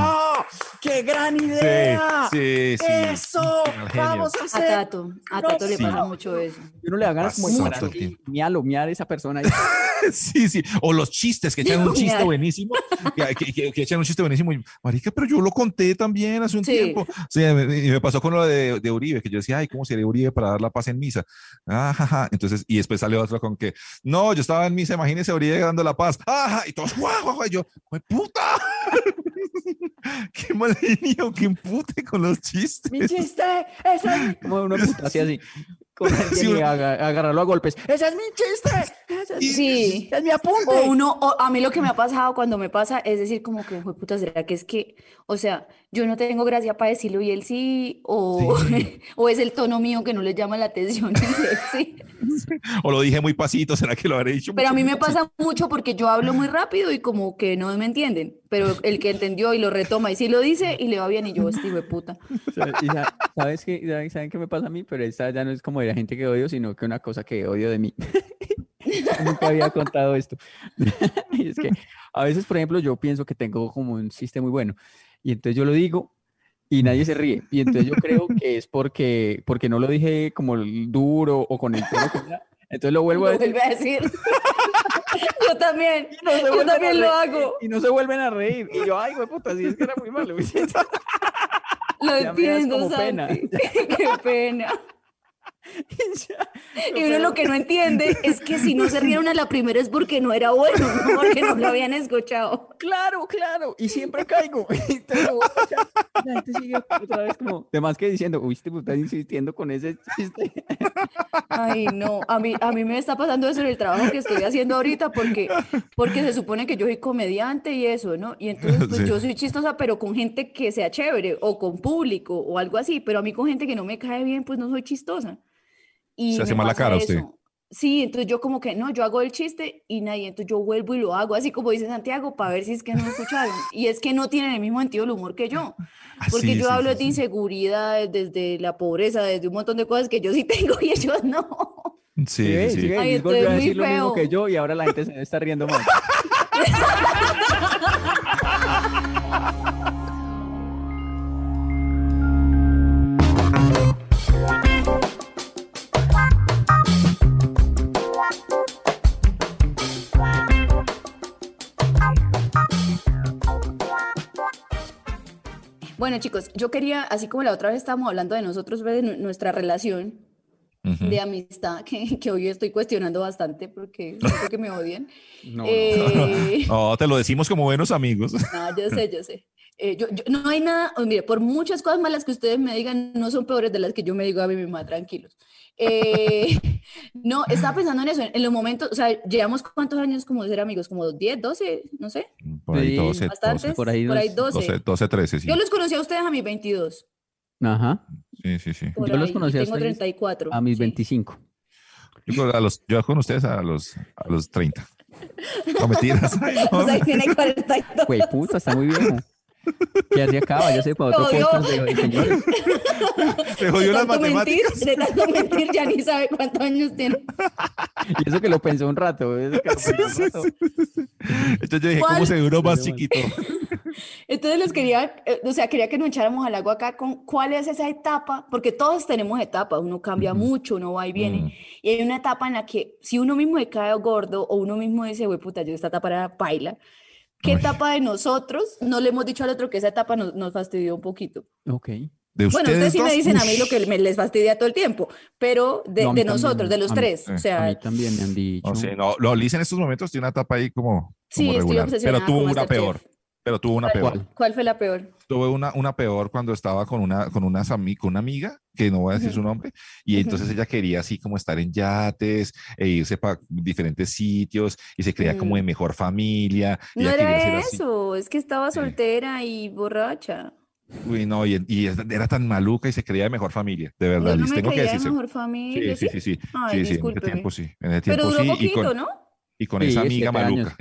¡Qué gran idea! sí, sí. ¡Eso! ¡Vamos a A hacer! Tato, a No, Tato le sí. pasa mucho eso. Y uno le da ganas como de miar a esa persona. y- Sí, sí. O los chistes, que echan un chiste buenísimo. Que, que- que- que echan un chiste buenísimo. Y, marica, pero yo lo conté también hace un Sí. tiempo. Sí, me- y me pasó con lo de, de Uribe, que yo decía, ay, ¿cómo sería Uribe para dar la paz en misa? Ah, ja, ja. Entonces, y después sale otro con que, no, yo estaba en misa, imagínese Uribe dando la paz. Ajá, y todos, guau, guau, guau. Y yo, "Jue puta! qué mal genio, que empute con los chistes. ¡Mi chiste! ¡Ese es mi-". Como uno puta así, así. Con Sí, y uno- aga- agarrarlo a golpes. ¡Ese es mi chiste! ¡Ese es, Sí. ese es mi apunte! O uno, o a mí lo que me ha pasado cuando me pasa es decir como que, "Jue puta, ¿será que es que, o sea, yo no tengo gracia para decirlo y él sí, o, o es el tono mío que no le llama la atención y él sí? O lo dije muy pasito, ¿será que lo habré dicho? Pero a mucho mí me pasito? pasa mucho porque yo hablo muy rápido y como que no me entienden, pero el que entendió y lo retoma y sí lo dice y le va bien y yo, este de puta. ¿Sabes- y sa- ¿Sabes qué? ¿Saben, qué me pasa a mí? Pero esta ya no es como de la gente que odio, sino que una cosa que odio de mí. Nunca había contado esto. Y es que a veces, por ejemplo, yo pienso que tengo como un chiste muy bueno y entonces yo lo digo y nadie se ríe. Y entonces yo creo que es porque, porque no lo dije como el duro o con el tono que era. Entonces lo vuelvo a decir vuelve a decir. Yo también, no yo también lo hago. Y no se vuelven a reír. Y yo, ay, güey, puta, si es que era muy malo. Lo Ya entiendo, como pena. Santi. Qué pena. Y uno lo que no entiende es que si no se rieron a la primera es porque no era bueno, no porque no lo habían escuchado. Claro, claro, y siempre caigo. Y te lo voy a echar. La gente sigue otra vez como, de más que diciendo, uy, este puta está insistiendo con ese chiste. Ay, no, a mí, a mí me está pasando eso en el trabajo que estoy haciendo ahorita porque, porque se supone que yo soy comediante y eso, ¿no? Y entonces pues Sí. yo soy chistosa, pero con gente que sea chévere o con público o algo así, pero a mí con gente que no me cae bien, pues no soy chistosa. Y Se hace mala cara usted. eso. Sí, entonces yo como que no, yo hago el chiste y nadie, entonces yo vuelvo y lo hago así como dice Santiago para ver si es que no escucharon. Y es que no tienen el mismo sentido del humor que yo. Ah, Porque sí, yo sí, hablo sí, de sí. inseguridad, desde la pobreza, desde un montón de cosas que yo sí tengo y ellos no. Sí, ¿Sí sí. Ay, volvió es a muy decir lo mismo que feo. yo y ahora la gente se está riendo más. Bueno, chicos, yo quería, así como la otra vez estábamos hablando de nosotros, de nu- nuestra relación Ujú. de amistad, que, que hoy estoy cuestionando bastante porque siento que me odian. No, no. Eh, No, te lo decimos como buenos amigos. No, yo sé, yo sé. Eh, yo, yo- no hay nada, oh, mire, por muchas cosas malas que ustedes me digan, no son peores de las que yo me digo a mí misma, tranquilos. Eh, no, estaba pensando en eso, en, los momentos, o sea, llevamos cuántos años como de ser amigos, como 10, 12, no sé, Por ahí Sí, 12, bastantes, 12, por ahí por ahí unos 12. 12, 12, 13, sí. Yo los conocí a ustedes a mis 22, Ajá, Sí, sí, sí. por Yo los ahí, y conocí a tengo ustedes 34. a mis sí. 25. Yo, creo a los, yo con ustedes a los, a los 30. No mentiras. Ay, no. O sea, tiene 42. Güey, puta, está muy viejo. Ya se acaba, ya se para otro podcast de, señores. Te jodió las tanto mentir, matemáticas. de tanto mentir, ya ni sabe cuántos años tiene. Y eso que lo pensó un rato. Eso que lo pensó un rato. Entonces yo dije, ¿Cuál? ¿cómo se duró más chiquito? Entonces les quería, eh, o sea, quería que nos echáramos al agua acá con cuál es esa etapa, porque todos tenemos etapas, uno cambia mucho, uno va y viene, Mm. y hay una etapa en la que si uno mismo se cae gordo o uno mismo dice, güey, puta, yo esta etapa era paila, ¿qué Uy. etapa de nosotros no le hemos dicho al otro que esa etapa nos, nos fastidió un poquito? Ok. De Bueno, ustedes sí me dicen a mí lo que me les fastidia todo el tiempo, pero de, No, a de también, nosotros, de los a mí- tres, sí, o A sea, mí también me han dicho. No sé, no, lo Liz en estos momentos tiene una etapa ahí como, Sí, como estoy regular. obsesionada Pero tuvo una peor. Pero tuvo una peor. ¿Cuál? ¿cuál fue la peor? Tuve una, una peor cuando estaba con una, con, unas ami- con una amiga, que no voy a decir Ujú. su nombre, y Ujú. entonces ella quería así como estar en yates e irse para diferentes sitios y se creía como de Mm. mejor familia. No era eso, es que estaba soltera y borracha. Uy, no, y, y era tan maluca y se creía de mejor familia, de verdad. Yo no me tengo que creía de decir. mejor familia, Sí, ¿sí? sí, sí, sí. Ay, sí, sí, en ese tiempo sí. En ese Pero tiempo duró sí. Y poquito, con, ¿no? y con Sí, esa amiga maluca.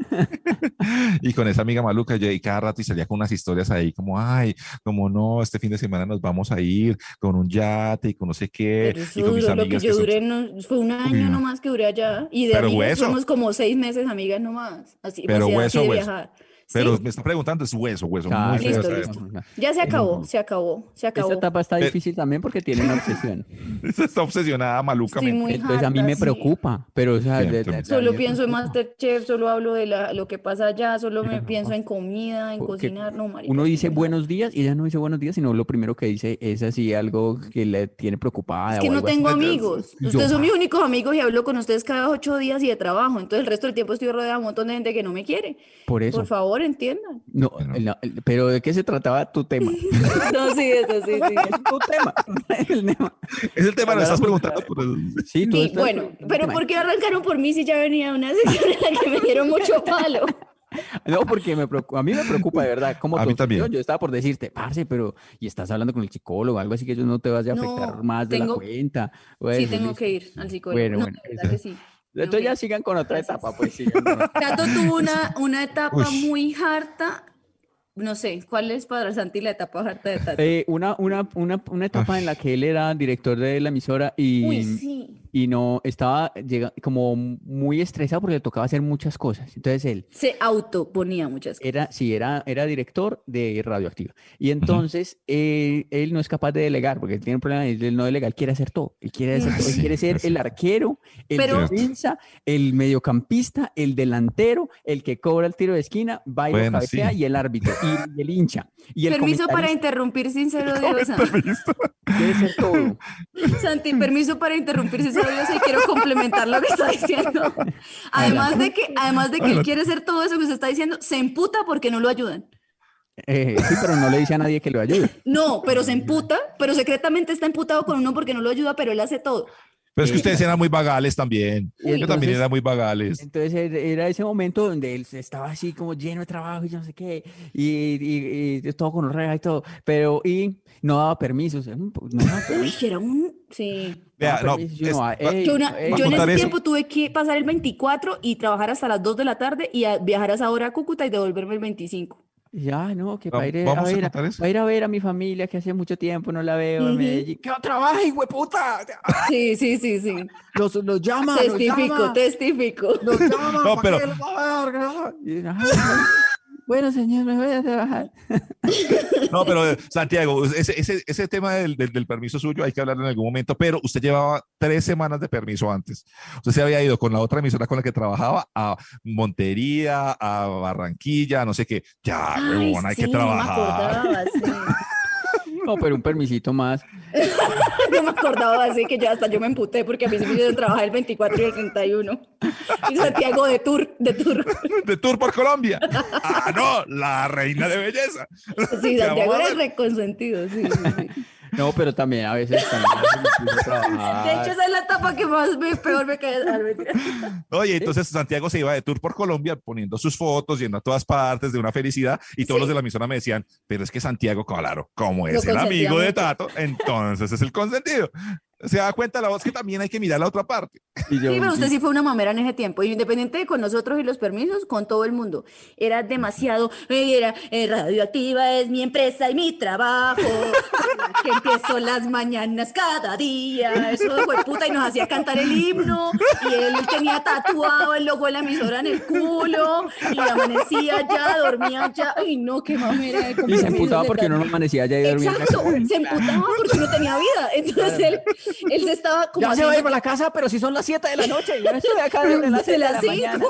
y con esa amiga maluca, yo y cada rato y salía con unas historias ahí como, ay, como no, este fin de semana nos vamos a ir con un yate y con no sé qué. Pero y con mis duró lo que amigas yo duré, no, fue un año no. nomás que duré allá. Y de Pero amigas hueso. fuimos como seis meses amigas nomás. Así, Pero así- así hueso, de hueso. viajar. Pero Sí, me está preguntando, es hueso, hueso, muy listo, listo. Ya se acabó, Mm. se acabó, se acabó. Esta etapa está Eh, difícil también porque tiene una obsesión. Está obsesionada maluca. Estoy muy Entonces a mí me sí. preocupa, pero o sea, de- de- Solo pienso en. Masterchef, solo hablo de la- lo que pasa allá, solo me pienso en comida, en Porque cocinar. No, marica, Uno dice buenos días y ella no dice buenos días, sino lo primero que dice es así algo que le tiene preocupada. Es que o no así. tengo amigos. yo- Ustedes son mis únicos amigos y hablo con ustedes cada ocho días y de trabajo. Entonces el resto del tiempo estoy rodeada de un montón de gente que no me quiere. Por eso. Por favor, entiendan. No, pero ¿de qué se trataba tu tema? No, sí, eso sí, sí. Es tu tema. El tema. Es el tema, lo estás preguntando. por el- Sí, tú Di- estás- bueno, pero. ¿por qué arrancaron por mí si ya venía una sesión en la que me dieron mucho palo? No, porque me preocupa, a mí me preocupa de verdad. Como A tu mí también. Yo estaba por decirte, parce, pero y estás hablando con el psicólogo, algo así que eso no te vaya a afectar No, más de la tengo- cuenta. Sí, Bueno, tengo listo. que ir al psicólogo. Bueno, No, bueno, de verdad que sí. Entonces ya sigan con otra etapa, pues sigan con otra. Tato tuvo una, una etapa Ush. muy harta. No sé, ¿cuál es para Santi la etapa harta de Tato? Eh, una, una, una, una etapa en la que él era director de la emisora y, Uy, sí. Y no estaba llega, como muy estresado porque le tocaba hacer muchas cosas. Entonces él Se autoponía muchas cosas. era, sí, era, era director de Radioactiva. Y entonces él no es capaz de delegar porque él tiene un problema, él no delega, él quiere hacer todo. Él quiere, hacer todo, él Sí, quiere ser el arquero, el Pero- defensa, el mediocampista, el delantero, el que cobra el tiro de esquina, va y lo Bueno, cabecea sí. y el árbitro y, y el hincha. Y el Permiso para interrumpir sincero diosa. quiere ser todo. Santi, permiso para interrumpir sincero diosa y quiero complementar lo que está diciendo. Además de que, además de que él quiere hacer todo eso que usted está diciendo, se emputa porque no lo ayudan. Eh, sí, pero no le dice a nadie que lo ayude. No, pero se emputa, pero secretamente está emputado con uno porque no lo ayuda, pero él hace todo. Pero es que ustedes eran muy vagales también. Y Yo también entonces- era muy vagales. Entonces er- era ese momento donde él estaba así como lleno de trabajo y no sé qué, y, y- y todo con los y todo, pero y no daba permisos. No daba Uy, permisos, que era un... Sí. Vea, daba no, es- ah, ey, Yo, una- yo en ese eso. tiempo tuve que pasar el 24 y trabajar hasta las 2 de la tarde y a- viajar a esa hora a Cúcuta y devolverme el 25. Ya, no, que para ir, a vamos a ver, a, para ir a ver a mi familia que hace mucho tiempo no la veo en Ujú. Medellín. ¡Que no trabaje, hueputa! Sí, sí, sí, sí. Los, los llama, los Testifico, llama, testifico. los llama, No, ¿para pero- qué los va a ver? Y, "Ajá, bueno, señor, me voy a trabajar. No, pero Santiago, ese, ese, ese tema del, del, del permiso suyo hay que hablarlo en algún momento, pero usted llevaba tres semanas de permiso antes. Usted se había ido con la otra emisora con la que trabajaba a Montería, a Barranquilla, no sé qué. Ya, Ay, huevón, hay sí, que no me trabajar. acordaba, sí. No, pero un permisito más. No me acordaba así que ya hasta yo me emputé porque a mí se me hicieron trabajar el 24 y el 31. Y Santiago de tour, de tour. De tour por Colombia. Ah, no, la reina de belleza. Sí, ¿Qué Santiago era reconsentido, sí, sí, sí. No, pero también a veces también a. De hecho, esa es la etapa que más me, peor me cae. Ah. Oye, entonces Santiago se iba de tour por Colombia poniendo sus fotos, yendo a todas partes de una felicidad y todos Sí. los de la emisora me decían, pero es que Santiago, claro, como es Lo el amigo de. Tato, entonces es el consentido. Se da cuenta la voz que también hay que mirar la otra parte. Y yo, Sí, pero usted sí fue una mamera en ese tiempo, y independiente de con nosotros y los permisos, con todo el mundo. Era demasiado, era eh, radioactiva, es mi empresa y mi trabajo, que empiezo las mañanas cada día, eso fue puta, y nos hacía cantar el himno, y él tenía tatuado el logo de la emisora en el culo, y amanecía ya, dormía ya, ay no, qué mamera. de y se emputaba de porque no amanecía ya y dormía. Exacto, se emputaba porque no tenía vida. Entonces él, él se estaba como Ya se va a ir para la casa, pero si son las 7 de la noche. Yo estoy acá desde las de 7 de la las mañana.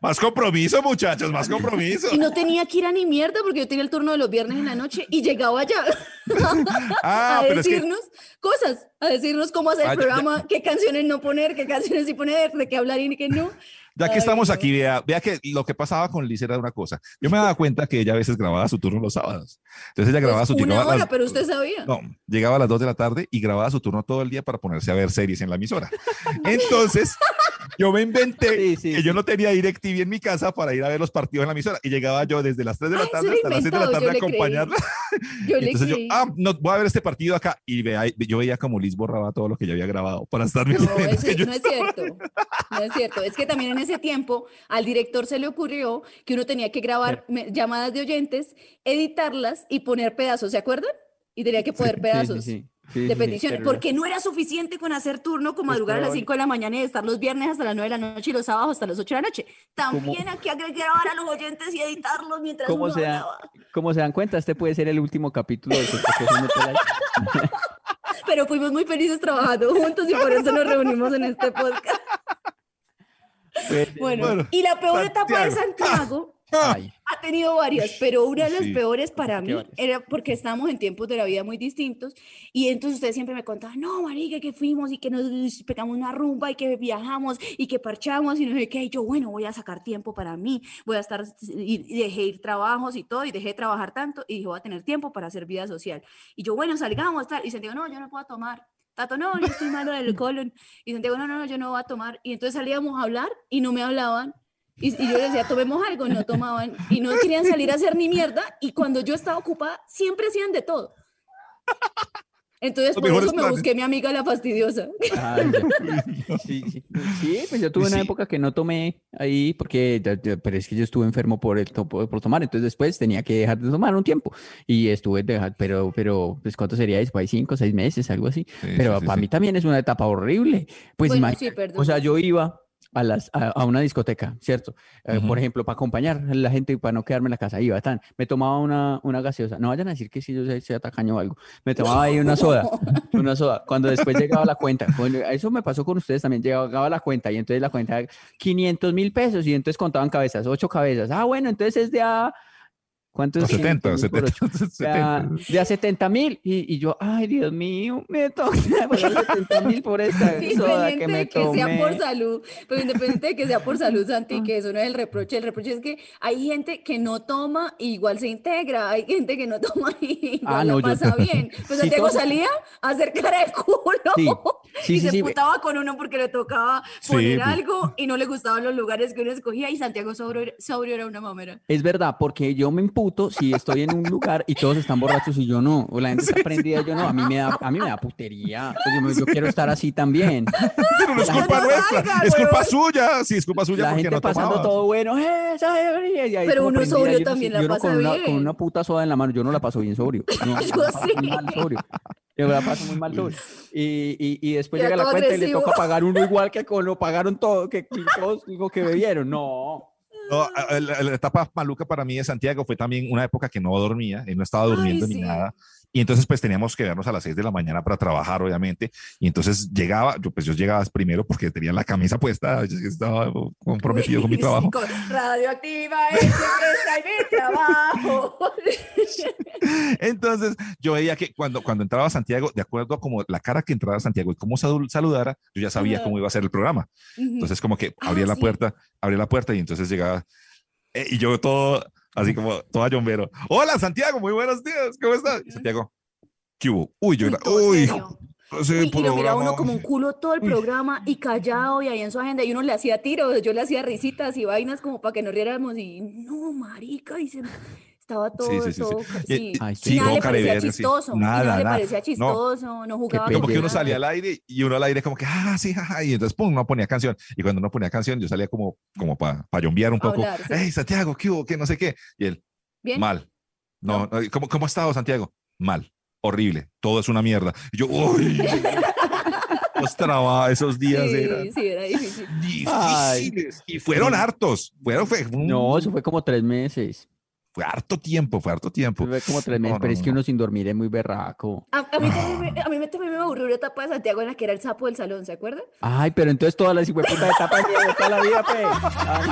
Más compromiso, muchachos, más compromiso. Y no tenía que ir a ni mierda porque yo tenía el turno de los viernes en la noche y llegaba allá Ah, a pero es que decirnos cosas, a decirnos cómo hacer Ah, el ya- programa, qué canciones no poner, qué canciones sí poner, de qué hablar y qué no. Ya que Ay, estamos aquí, vea, vea que lo que pasaba con Liz era una cosa. Yo me daba cuenta que ella a veces grababa su turno los sábados. Entonces ella grababa Pues su una llegaba a hora, las- pero usted sabía. No, llegaba a las 2 de la tarde y grababa su turno todo el día para ponerse a ver series en la emisora. Entonces, Yo me inventé Sí, sí, que sí. yo no tenía DirecTV en mi casa para ir a ver los partidos en la emisora. Y llegaba yo desde las 3 de la Ay, tarde hasta las 6 de la tarde yo a acompañarla. Yo le entonces yo, creí. ah, no, voy a ver este partido acá. Y vea, yo veía como Liz borraba todo lo que yo había grabado para estar viendo. No, ese- no es cierto. No es cierto. Es que también en ese tiempo al director se le ocurrió que uno tenía que grabar llamadas de oyentes, editarlas y poner pedazos, ¿se acuerdan? Y tenía que poner pedazos sí. Sí, sí, de peticiones, porque no era suficiente con hacer turno con madrugar a las Esteban. 5 de la mañana y estar los viernes hasta las 9 de la noche y los sábados hasta las 8 de la noche. También hay que grabar a los oyentes y editarlos mientras ¿Cómo uno se, da- como se dan cuenta, este puede ser el último capítulo de. Pero fuimos muy felices trabajando juntos y por eso nos reunimos en este podcast. Bueno, Bueno, y la peor etapa de Santiago. Santiago Ay, ha tenido varias, pero una de las Sí. peores para ¿Qué mí varias? era porque estábamos en tiempos de la vida muy distintos y entonces ustedes siempre me contaban, no, marica, que fuimos y que nos pegamos una rumba y que viajamos y que parchamos y no sé qué, y yo, bueno, voy a sacar tiempo para mí, voy a estar, y y dejé ir trabajos y todo, y dejé de trabajar tanto y dije, voy a tener tiempo para hacer vida social. Y yo, bueno, salgamos, tal, y Santiago, no, yo no puedo tomar. Tato, no, yo estoy malo del colon. Y Santiago, no, no, no, yo no voy a tomar. Y entonces salíamos a hablar y no me hablaban. Y, y yo les decía, tomemos algo, no tomaban. Y no querían salir a hacer ni mierda. Y cuando yo estaba ocupada, siempre hacían de todo. Entonces, por eso me planes. busqué mi amiga la fastidiosa. sí, sí. Sí, pues yo tuve una Sí. época que no tomé ahí porque, pero es que yo estuve enfermo por, el, por, tomar, entonces después tenía que dejar de tomar un tiempo y estuve dejar, pero, pero, pues ¿cuánto sería después? Cinco, seis meses, algo así. Sí, Pero para sí. mí también es una etapa horrible. Pues Bueno, imagi- sí, perdón. o sea, yo iba a, las, a, a una discoteca, ¿cierto? Eh. Por ejemplo, para acompañar a la gente, para no quedarme en la casa, iba, tan, me tomaba una, una gaseosa. No vayan a decir que si yo soy, soy tacaño o algo. Me tomaba ahí una soda, una soda. Cuando después llegaba la cuenta, bueno, eso me pasó con ustedes también, llegaba la cuenta y entonces la cuenta, 500 mil pesos y entonces contaban cabezas, ocho cabezas. Ah, bueno, entonces es de a... ¿Cuánto es? No, 70, 500 por 70, ocho? De 70. a, de a 70 mil. Y, y yo, ay, Dios mío, me toca pagar 70 mil por esta soda que Independiente me de que sea por salud, pero independiente de que sea por salud, Santi, que eso no es el reproche. El reproche es que hay gente que no toma y igual se integra, hay gente que no toma y igual Ah, la no, yo- pasa bien. Pues Sí Santiago tomo. salía a hacer cara de culo Sí, sí, y sí, se sí. putaba con uno porque le tocaba Sí, poner pues. algo y no le gustaban los lugares que uno escogía y Santiago sobrio, sobrio era una mamera. Es verdad, porque yo me si estoy en un lugar y todos están borrachos y yo no, o la gente está prendida y yo no, a mí me da, a mí me da putería. Pues yo, me- yo quiero estar así también. Pero no es La culpa gente nuestra, salga, es culpa suya. Sí, es culpa suya La porque gente no pasando tomaba. todo bueno, ¡eh, esa debería", y ahí Pero uno sobrio yo no también la yo no pasa con una, con bien. una puta soda en la mano, yo no la paso bien sobrio. No, Yo la paso muy sí. mal sobrio. Yo la paso muy mal sobrio. Y, y, y después Era llega la cuenta y le agresivo. toca pagar uno igual que con lo pagaron todo, que, que todos lo que bebieron. No. No, la, la etapa maluca para mí de Santiago fue también una época que no dormía, y no estaba durmiendo ni sí. nada. Y entonces pues teníamos que vernos a las 6 de la mañana para trabajar, obviamente. Y entonces llegaba, yo pues yo llegaba primero porque tenía la camisa puesta, yo estaba comprometido con mi trabajo. con radioactiva es mi trabajo. Entonces yo veía que cuando, cuando entraba Santiago, de acuerdo a como la cara que entraba Santiago y cómo saludara, yo ya sabía cómo iba a ser el programa. Entonces como que Ah, abría la sí. puerta, abría la puerta y entonces llegaba eh, y yo todo así como todo ayombero. Hola Santiago, muy buenos días, ¿cómo estás? Santiago, ¿qué hubo? Uy, yo Uy, era, todo uy, y lo miraba uno programa". como un culo todo el programa y callado y ahí en su agenda y uno le hacía tiros, yo le hacía risitas y vainas como para que nos riéramos y no, marica, y se- estaba todo, Sí, sí, sí, sí. todo, sí. Ay, Y sí, nada todo le parecía careverde, sí. chistoso, y Nada, nada le nada. parecía No. chistoso, no jugaba pelle. como que uno nada. salía al aire y uno al aire como que, ah, sí, y entonces, pum, no ponía canción. Y cuando no ponía canción, yo salía como, como para pa yombear un A poco. hablar, sí. Hey, Santiago, ¿qué hubo? ¿Qué no sé qué? Y él, Bien. mal. No, no, ¿cómo, ¿cómo ha estado Santiago? Mal, horrible, todo es una mierda. Y yo, uy, esos días Sí, eran sí, era difícil. difíciles. Y fueron hartos, fueron, fue, No, eso fue como tres meses. Fue harto tiempo, fue harto tiempo. Fue como tres meses, no, pero es no, que no. uno sin dormir es muy berraco. A, a mí también me, a mí me- también me aburrió una etapa de Santiago en la que era el sapo del salón, ¿se acuerdan? Ay, pero entonces todas las hijueputas etapas de toda la vida, pe. Ay.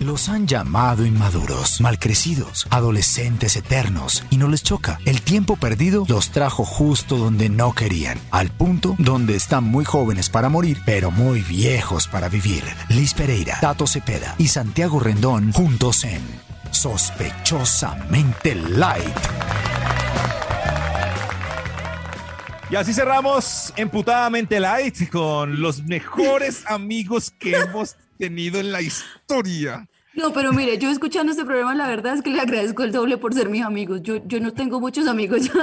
Los han llamado inmaduros, malcrecidos, adolescentes eternos, y no les choca. El tiempo perdido los trajo justo donde no querían, al punto donde están muy jóvenes para morir, pero muy viejos para vivir. Liz Pereira, Tato Cepeda y Santiago Rendón juntos en Sospechosamente Light. Y así cerramos Emputadamente Light con los mejores amigos que hemos tenido en la historia. No, pero mire, yo escuchando este programa, la verdad es que le agradezco el doble por ser mis amigos. Yo, yo no tengo muchos amigos ya.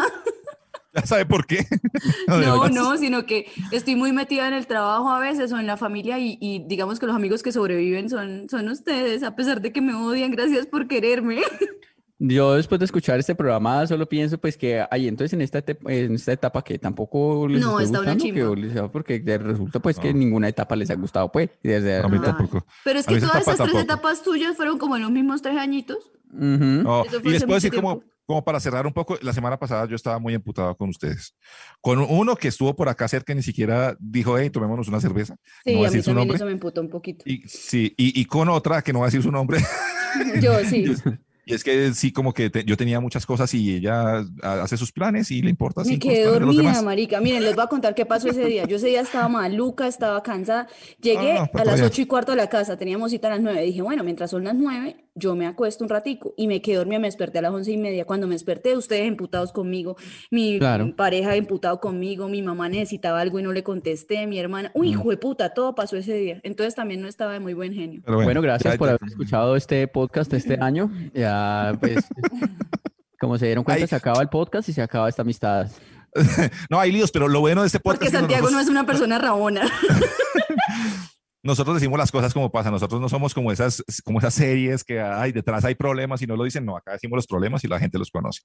¿Ya sabe por qué? No, no, sino que estoy muy metida en el trabajo a veces o en la familia y, y, digamos que los amigos que sobreviven son, son ustedes, a pesar de que me odian. Gracias por quererme. Yo después de escuchar este programa solo pienso pues que ahí entonces en esta, en esta etapa que tampoco les no, está gustando, una que, porque resulta pues que ninguna etapa les ha gustado pues. Desde a mí tampoco. Pero es que todas esas tres etapas tuyas fueron como en los mismos tres añitos. Uh -huh. no, y les puedo decir como, como para cerrar un poco, la semana pasada yo estaba muy emputado con ustedes. Con uno que estuvo por acá cerca y ni siquiera dijo, hey, tomémonos una cerveza. Sí, no a mí también eso me emputó un poquito. Y, sí, y, y, con otra que no va a decir su nombre. Yo sí. Y es que sí, como que te, yo tenía muchas cosas y ella hace sus planes y le importa. Me quedé dormida, marica. Miren, les voy a contar qué pasó ese día. Yo ese día estaba maluca, estaba cansada. Llegué Ah, a las ocho y cuarto de la casa, teníamos cita a las nueve. Dije, bueno, mientras son las nueve, yo me acuesto un ratico. Y me quedé dormida, me desperté a las once y media. Cuando me desperté, ustedes emputados conmigo, mi Claro. pareja emputado conmigo, mi mamá necesitaba algo y no le contesté, mi hermana. Uy, hijo de puta, todo pasó ese día. Entonces también no estaba de muy buen genio. Pero Bueno, gracias ya- por haber escuchado este podcast este año. Ya, pues, como se dieron cuenta, Ay. se acaba el podcast y se acaba esta amistad. No, hay líos, pero lo bueno de este podcast Porque es que Santiago no nosotros, es una persona rabona. Nosotros decimos las cosas como pasan. Nosotros no somos como esas, como esas series que hay detrás hay problemas y no lo dicen. No, acá decimos los problemas y la gente los conoce.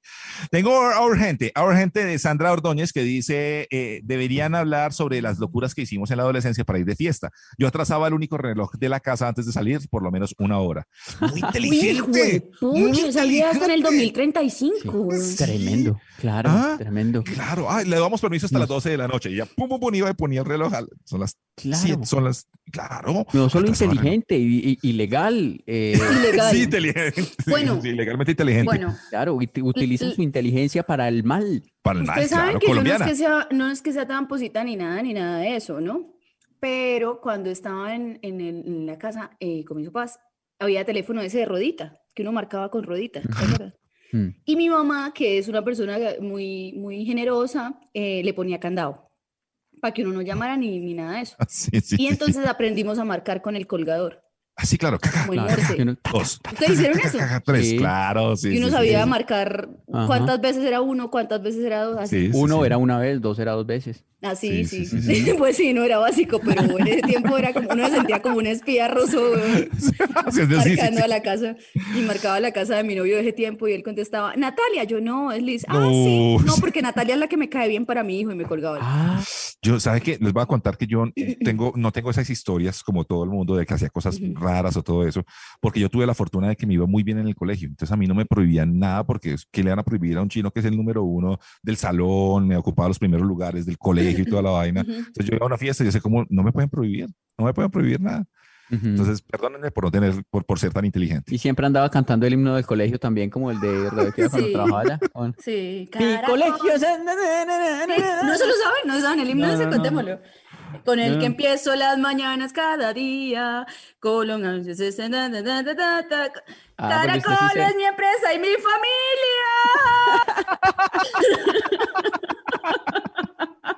Tengo our gente, our gente de Sandra Ordóñez que dice eh, deberían hablar sobre las locuras que hicimos en la adolescencia para ir de fiesta. Yo atrasaba el único reloj de la casa antes de salir por lo menos una hora. Muy inteligente. muy salía hasta en el inteligente. 2035. weón. Tremendo, claro, Ah. tremendo. Claro, ay, le damos permiso hasta las 12 de la noche y ya pum, pum, pum, iba y ponía el reloj. Son las Claro. siete, son las, claro. No solo inteligente y, y- legal. eh, Ilegal. Sí, inteligente. Bueno. sí, legalmente inteligente. Bueno, claro, ut- utiliza su inteligencia para el mal. para el mal, Ustedes saben claro, que yo no es que, sea, no es que sea tan posita ni nada, ni nada de eso, ¿no? Pero cuando estaba en, en, el- en la casa eh, con mis papás, había teléfono ese de rodita, que uno marcaba con rodita. Mm. Y mi mamá, que es una persona muy, muy generosa, eh, le ponía candado para que uno no llamara ni, ni nada de eso. Sí, sí, Y sí. entonces aprendimos a marcar con el colgador, Ah, sí, claro, caca. Dos. ¿Ustedes hicieron eso? caca, tres, Sí. claro, sí. Y uno sí, sabía sí. marcar Ajá. cuántas veces era uno, cuántas veces era dos, así. Sí, sí, Uno sí. era una vez, dos era dos veces. Ah, sí, Sí, sí. sí, sí, sí. Pues sí, no era básico, pero en ese tiempo era como, uno se sentía como un espía ruso, weón, Sí, sí, sí, sí, marcando sí. a la casa. Y marcaba la casa de mi novio de ese tiempo y él contestaba, Natalia, yo no, es Liz. Ah, sí. No. No, porque Natalia es la que me cae bien para mi hijo y me colgaba. Ah, Yo, ¿sabe qué? Les voy a contar que yo tengo, no tengo esas historias como todo el mundo de que hacía cosas Ujú. Raras o todo eso, porque yo tuve la fortuna de que me iba muy bien en el colegio. Entonces a mí no me prohibían nada porque ¿qué le van a prohibir a un chino que es el número uno del salón, me ocupaba los primeros lugares del colegio y toda la vaina? Entonces yo iba a una fiesta y yo sé como, no me pueden prohibir, no me pueden prohibir nada. Entonces, perdónenme por no tener, por, por ser tan inteligente. y siempre andaba cantando el himno del colegio también, como el de Rebeca cuando Sí. trabajaba allá. Con- Sí, Mi colegio es... Sí, No se lo saben, no se saben el himno No, ese, no, no. contémoslo. Con el que empiezo las mañanas cada día. Ah, sí Caracol se- es mi empresa y mi familia.